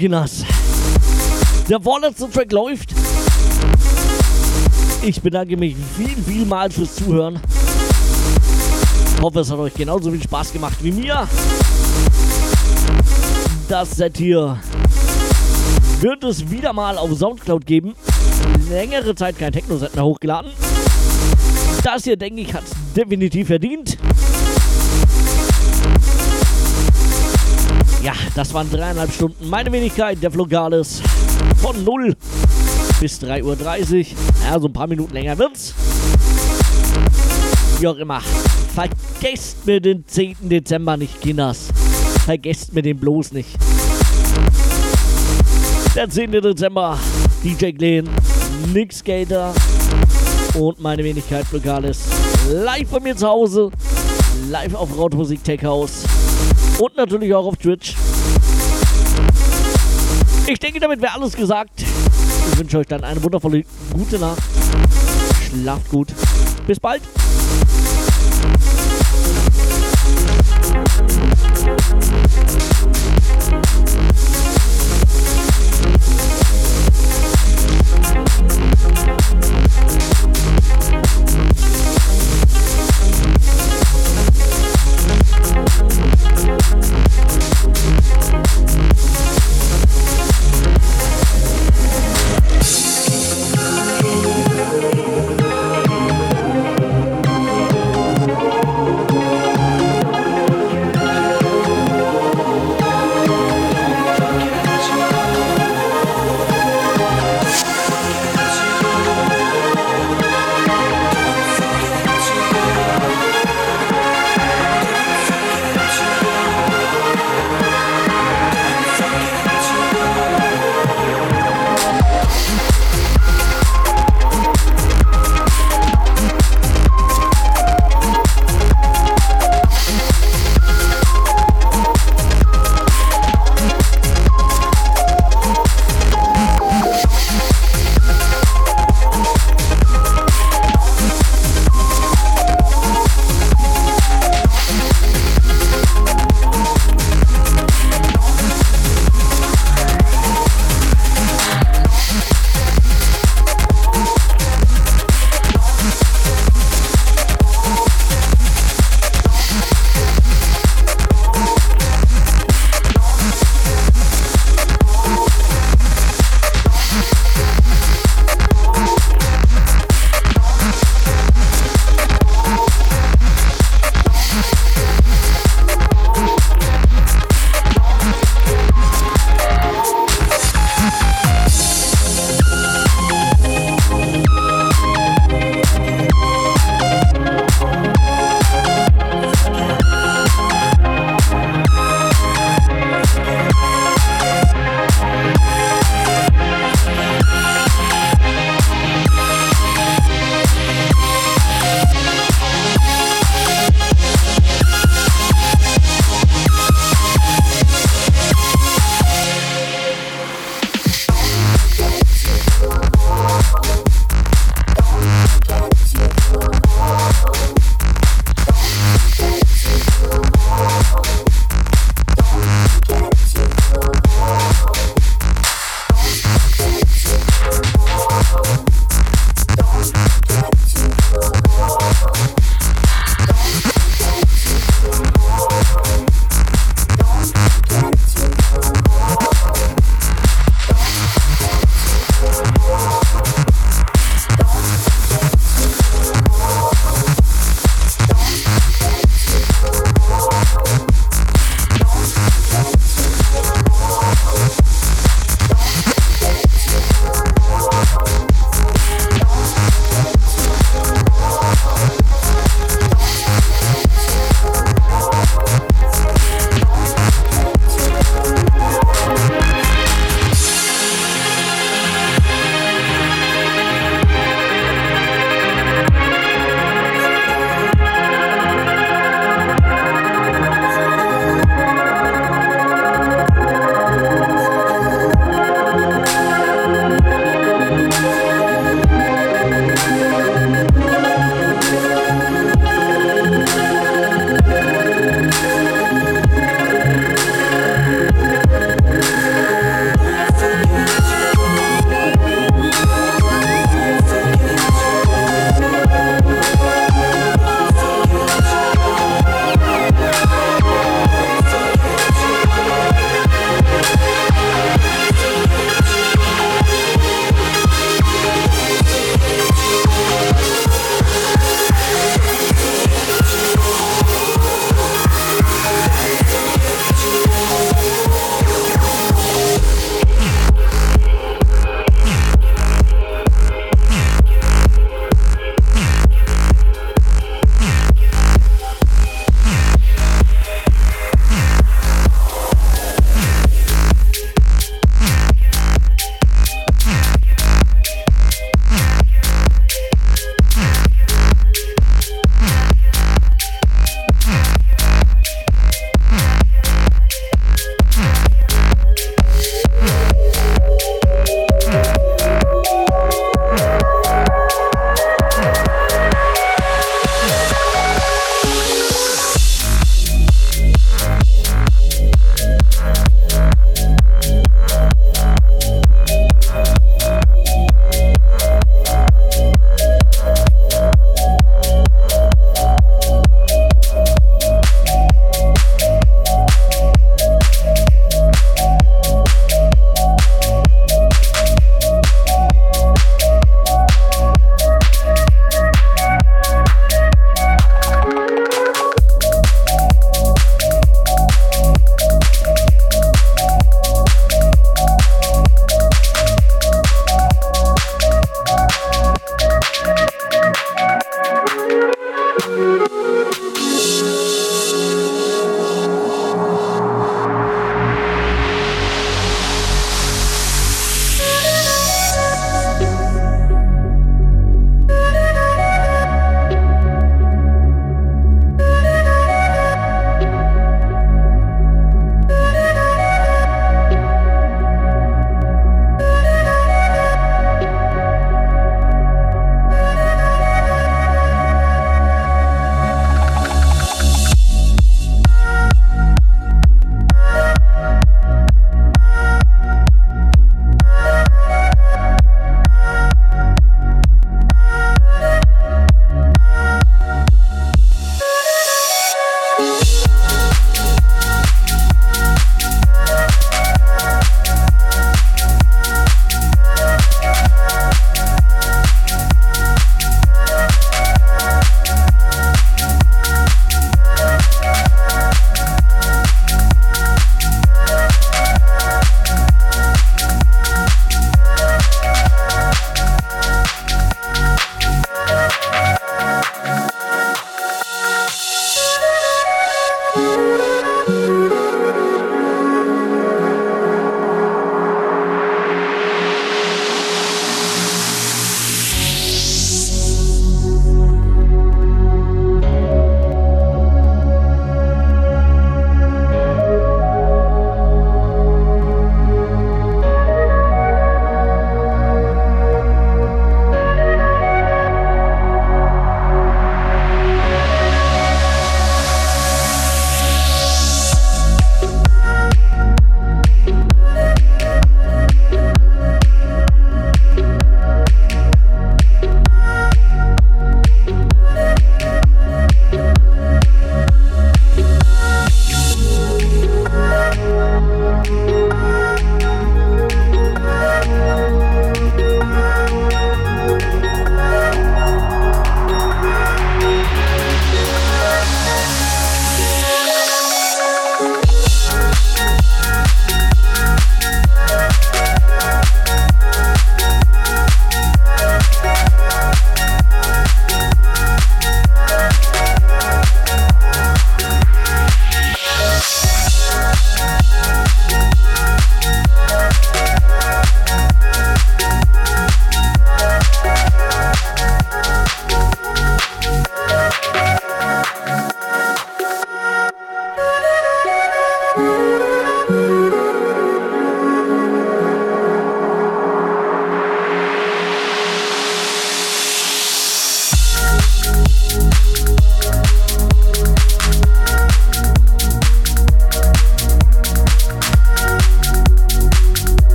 Ginas. Der vorletzte Track läuft. Ich bedanke mich viel, vielmals fürs Zuhören. Hoffe, es hat euch genauso viel Spaß gemacht wie mir. Das Set hier wird es wieder mal auf Soundcloud geben. Längere Zeit kein Techno-Set mehr hochgeladen. Das hier, denke ich, hat es definitiv verdient. Ja, das waren dreieinhalb Stunden. Meine Wenigkeit, der Flogales. Von 0 bis 3.30 Uhr. Ja, so ein paar Minuten länger wird's. Wie auch immer. Vergesst mir den 10. Dezember nicht, Kinders. Vergesst mir den bloß nicht. Der 10. Dezember. DJ Glenn, Nick Skater und meine Wenigkeit Lokales. Live bei mir zu Hause. Live auf Rautmusik Tech House. Und natürlich auch auf Twitch. Ich denke, damit wäre alles gesagt. Ich wünsche euch dann eine wundervolle gute Nacht. Schlaft gut. Bis bald.